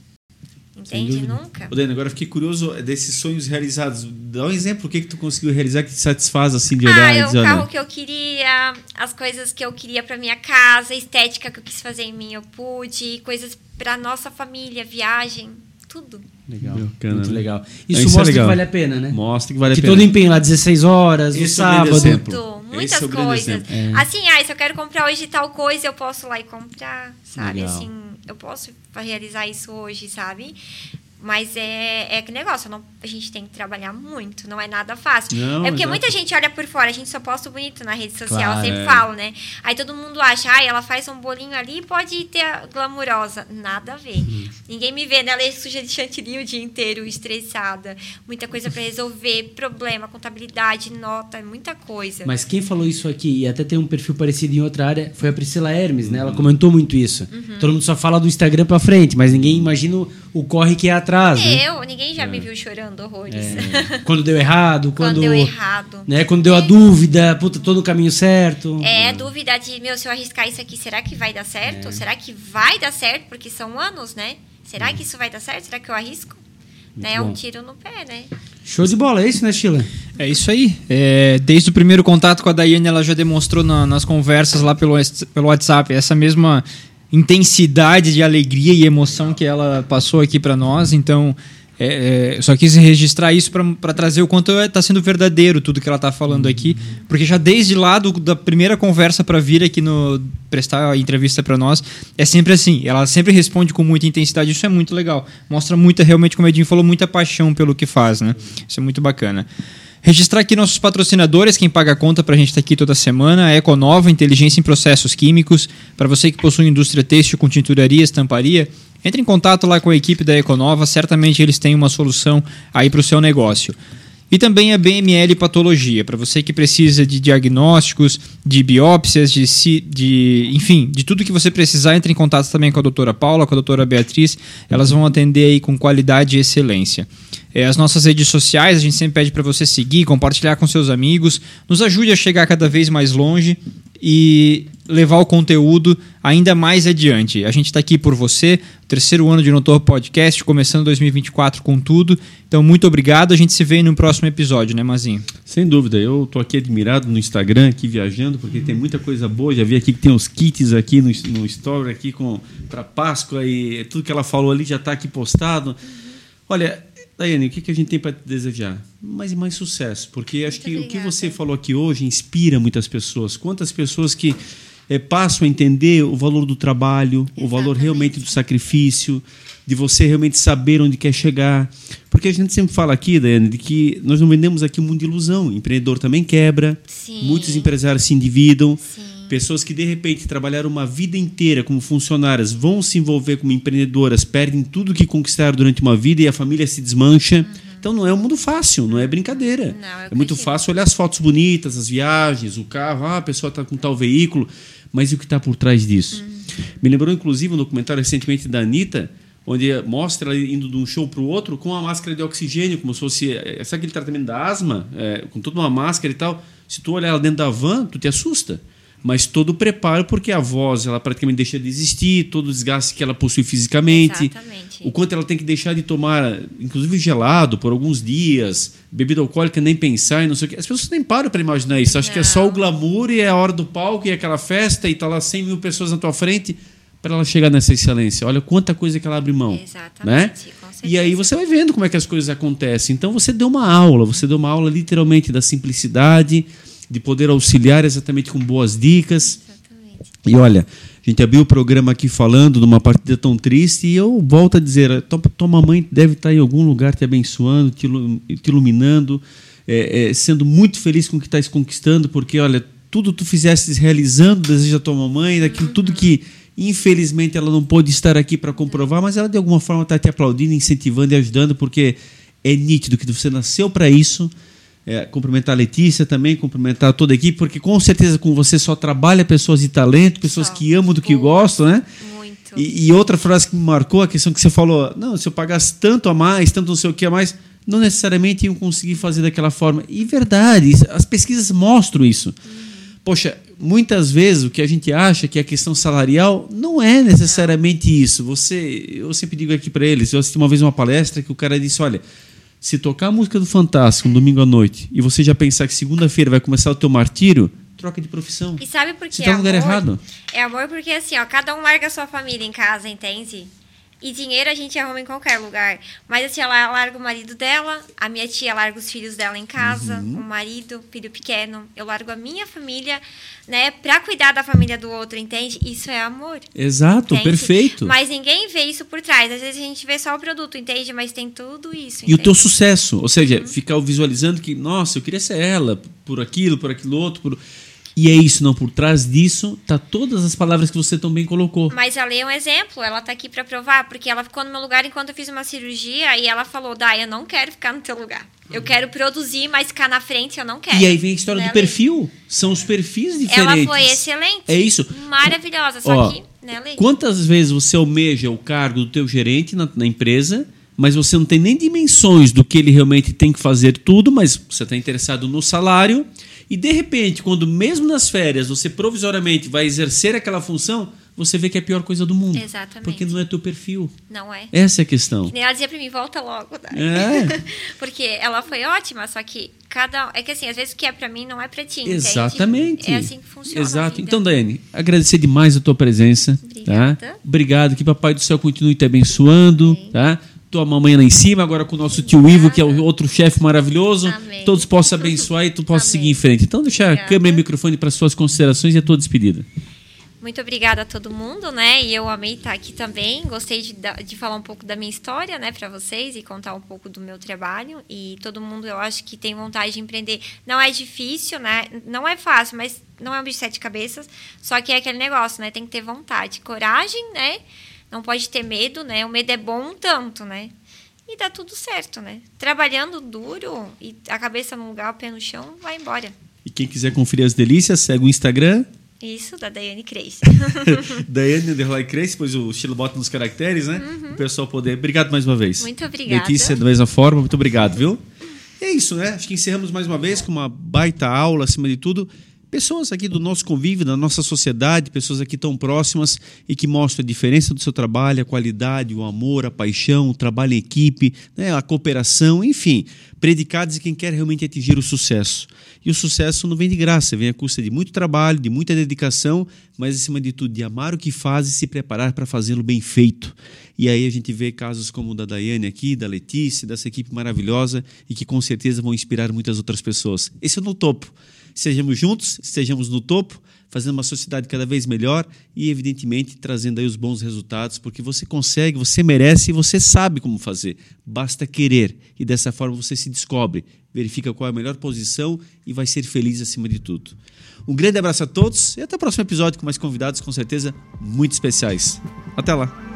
Entende? Nunca. Ô, Dani, agora eu fiquei curioso desses sonhos realizados. Dá um exemplo, o que, que tu conseguiu realizar que te satisfaz assim de olhar Ah, e é o carro que eu queria, as coisas que eu queria pra minha casa, a estética que eu quis fazer em mim, eu pude, coisas pra nossa família, viagem, tudo. Legal. Bacana, muito né? legal. É, Isso, isso é mostra legal. que vale a pena, né? Mostra que vale a que pena. todo empenho lá, 16 horas, no Esse é sábado. exemplo. Tudo, Esse muitas é coisas. É. Assim, ah, se eu quero comprar hoje tal coisa, eu posso lá e comprar, sabe? Legal. Assim, eu posso realizar isso hoje, sabe? Mas é, é que negócio, não, a gente tem que trabalhar muito, não é nada fácil. Não, é porque muita gente olha por fora, a gente só posta bonito na rede social, Claro, eu sempre é. falo, né? Aí todo mundo acha, ah, ela faz um bolinho ali pode ter a glamurosa. Nada a ver. Uhum. Ninguém me vê, né? Ela é suja de chantilly o dia inteiro, estressada. Muita coisa pra resolver, problema, contabilidade, nota, muita coisa. Mas quem falou isso aqui, e até tem um perfil parecido em outra área, foi a Priscila Hermes, né? Ela Uhum. comentou muito isso. Todo mundo só fala do Instagram pra frente, mas ninguém imagina o, corre que é atrás, né? Eu, ninguém já me viu chorando horrores. É, [laughs] quando deu errado, quando, Quando deu errado. Né, quando deu a dúvida, puta, tô no caminho certo. É, dúvida de, meu, se eu arriscar isso aqui, será que vai dar É. certo? Será que vai dar certo? Porque são anos, né? Será que isso vai dar certo? Será que eu arrisco? né? É um tiro no pé, né? Show de bola, é isso, né, Sheila? É isso aí. É, desde o primeiro contato com a Daiane, ela já demonstrou na- nas conversas lá pelo, pelo WhatsApp essa mesma intensidade de alegria e emoção que ela passou aqui para nós. Então, é, é, só quis registrar isso para trazer o quanto está sendo verdadeiro tudo que ela está falando aqui, porque já desde lá do- da primeira conversa para vir aqui no prestar a entrevista para nós é sempre assim. Ela sempre responde com muita intensidade. Isso é muito legal. Mostra muita realmente, como o Edinho falou, muita paixão pelo que faz, né? Isso é muito bacana. Registrar aqui nossos patrocinadores, quem paga a conta para a gente estar aqui toda semana, a Econova, inteligência em processos químicos. Para você que possui indústria têxtil com tinturaria, estamparia, entre em contato lá com a equipe da Econova, certamente eles têm uma solução aí para o seu negócio. E também a BML Patologia, para você que precisa de diagnósticos, de biópsias, de, de, enfim, de tudo que você precisar, entre em contato também com a doutora Paula, com a doutora Beatriz, elas vão atender aí com qualidade e excelência. É, as nossas redes sociais, a gente sempre pede para você seguir, compartilhar com seus amigos, nos ajude a chegar cada vez mais longe e levar o conteúdo ainda mais adiante. A gente está aqui por você, terceiro ano de Notor Podcast, começando 2024 com tudo. Então, muito obrigado. A gente se vê no próximo episódio, né, Mazinho? Sem dúvida, eu tô aqui admirado no Instagram, aqui viajando, porque tem muita coisa boa. Já vi aqui que tem os kits aqui no, no story aqui para Páscoa e tudo que ela falou ali já está aqui postado. Olha, Daiane, o que, que a gente tem para te desejar? Mais e mais sucesso, porque acho que o que obrigada. você falou aqui hoje inspira muitas pessoas. Quantas pessoas que eh, passam a entender o valor do trabalho, o valor Exatamente. realmente do sacrifício, de você realmente saber onde quer chegar. Porque a gente sempre fala aqui, Daiane, de que nós não vendemos aqui um mundo de ilusão. O empreendedor também quebra, Sim. muitos empresários se endividam. Sim. Pessoas que de repente trabalharam uma vida inteira como funcionárias vão se envolver como empreendedoras, perdem tudo que conquistaram durante uma vida e a família se desmancha. Então não é um mundo fácil, não é brincadeira. Não, é muito fácil olhar as fotos bonitas, as viagens, o carro, ah, a pessoa está com tal veículo, mas e o que está por trás disso? Me lembrou inclusive um documentário recentemente da Anitta, onde mostra ela indo de um show para o outro com uma máscara de oxigênio, como se fosse. eh, Sabe aquele tratamento da asma? eh, com toda uma máscara e tal. Se tu olhar ela dentro da van, tu te assusta. Mas todo o preparo, porque a voz ela praticamente deixa de existir, todo o desgaste que ela possui fisicamente, Exatamente. o quanto ela tem que deixar de tomar, inclusive gelado, por alguns dias, bebida alcoólica nem pensar e não sei o que. As pessoas nem param para imaginar isso. Acho que é só o glamour e é a hora do palco e é aquela festa e tá lá 100 mil pessoas na tua frente para ela chegar nessa excelência. Olha quanta coisa que ela abre mão. Exatamente, Né? E aí você vai vendo como é que as coisas acontecem. Então você deu uma aula, você deu uma aula literalmente da simplicidade, de poder auxiliar exatamente com boas dicas. Exatamente. E olha, a gente abriu o programa aqui falando de uma partida tão triste e eu volto a dizer, tua, tua mamãe deve estar em algum lugar te abençoando, te, te iluminando, é, é, sendo muito feliz com o que estás conquistando, porque olha, tudo tu fizeste realizando o desejo da tua mamãe, daquilo tudo que infelizmente ela não pôde estar aqui para comprovar, mas ela de alguma forma está te aplaudindo, incentivando e ajudando, porque é nítido que você nasceu para isso. É, cumprimentar a Letícia também, cumprimentar toda a equipe, porque com certeza com você só trabalha pessoas de talento, pessoas Só. que amam do que Boas. gostam, né? Muito. E, e outra frase que me marcou, a questão que você falou, não, se eu pagasse tanto a mais, tanto não sei o que a mais, não necessariamente iam conseguir fazer daquela forma. E verdade, as pesquisas mostram isso. Poxa, muitas vezes o que a gente acha que é a questão salarial não é necessariamente isso. Você, eu sempre digo aqui para eles, eu assisti uma vez uma palestra que o cara disse, olha, se tocar a música do Fantástico um domingo à noite e você já pensar que segunda-feira vai começar o teu martírio, troca de profissão. E sabe por que Você tá no lugar errado. É amor porque assim, ó, cada um larga a sua família em casa, entende? E dinheiro a gente arruma em qualquer lugar. Mas assim, ela larga o marido dela, a minha tia larga os filhos dela em casa, Uhum. o marido, filho pequeno. Eu largo a minha família, né, pra cuidar da família do outro, entende? Isso é amor. Exato, entende? perfeito. Mas ninguém vê isso por trás. Às vezes a gente vê só o produto, entende? Mas tem tudo isso. E o teu sucesso, ou seja, ficar visualizando que, nossa, eu queria ser ela, por aquilo, por aquilo outro. Por... E é isso, não. Por trás disso, tá todas as palavras que você tão bem colocou. Mas a Lê é um exemplo, ela tá aqui pra provar, porque ela ficou no meu lugar enquanto eu fiz uma cirurgia e ela falou: Dai, eu não quero ficar no teu lugar. Eu quero produzir, mas ficar na frente eu não quero. E aí vem a história Né, do Lê? perfil. São os perfis diferentes. Ela foi excelente. É isso. Maravilhosa, só Ó, que, né? Quantas vezes você almeja o cargo do teu gerente na, na empresa, mas você não tem nem dimensões do que ele realmente tem que fazer tudo, mas você está interessado no salário e de repente, quando mesmo nas férias você provisoriamente vai exercer aquela função, você vê que é a pior coisa do mundo. Exatamente. Porque não é teu perfil. Não é. Essa é a questão. Ela dizia pra mim, volta logo, Dai. É. [laughs] Porque ela foi ótima, só que cada. É que assim, às vezes o que é pra mim não é pra ti. Exatamente. É assim que funciona. Exato. Então, Daiane, agradecer demais a tua presença. Obrigada. Tá? Obrigado. Que Papai do Céu continue te abençoando. Tá? Tua mamãe lá em cima, agora com o nosso tio Ivo, que é o outro chefe maravilhoso. Amém. Todos possam abençoar e tu possa Amém. seguir em frente. Então, deixa a câmera e o microfone para suas considerações e a tua despedida. Muito obrigada a todo mundo, né? E eu amei estar aqui também. Gostei de, de falar um pouco da minha história, né, para vocês e contar um pouco do meu trabalho. E todo mundo, eu acho que tem vontade de empreender. Não é difícil, né? Não é fácil, mas não é um bicho de sete cabeças. Só que é aquele negócio, né? Tem que ter vontade, coragem, né? Não pode ter medo, né? O medo é bom um tanto, né? E dá tudo certo, né? Trabalhando duro e a cabeça no lugar, o pé no chão, vai embora. E quem quiser conferir as delícias, segue o Instagram, Isso, da Daiane Crace. [laughs] Daiane Underline Crace, pois o estilo bota nos caracteres, né? O pessoal poder. Obrigado mais uma vez. Uhum. Muito obrigada. Letícia, da mesma forma, muito obrigado, viu? E é isso, né? Acho que encerramos mais uma vez com uma baita aula, acima de tudo. Pessoas aqui do nosso convívio, da nossa sociedade, pessoas aqui tão próximas e que mostram a diferença do seu trabalho, a qualidade, o amor, a paixão, o trabalho em equipe, né? a cooperação, enfim, predicados de quem quer realmente atingir o sucesso. E o sucesso não vem de graça, vem à custa de muito trabalho, de muita dedicação, mas acima de tudo, de amar o que faz e se preparar para fazê-lo bem feito. E aí a gente vê casos como o da Daiane aqui, da Letícia, dessa equipe maravilhosa e que com certeza vão inspirar muitas outras pessoas. Esse é no topo. Sejamos juntos, estejamos no topo, fazendo uma sociedade cada vez melhor e, evidentemente, trazendo aí os bons resultados, porque você consegue, você merece e você sabe como fazer. Basta querer e dessa forma você se descobre, verifica qual é a melhor posição e vai ser feliz acima de tudo. Um grande abraço a todos e até o próximo episódio com mais convidados, com certeza, muito especiais. Até lá!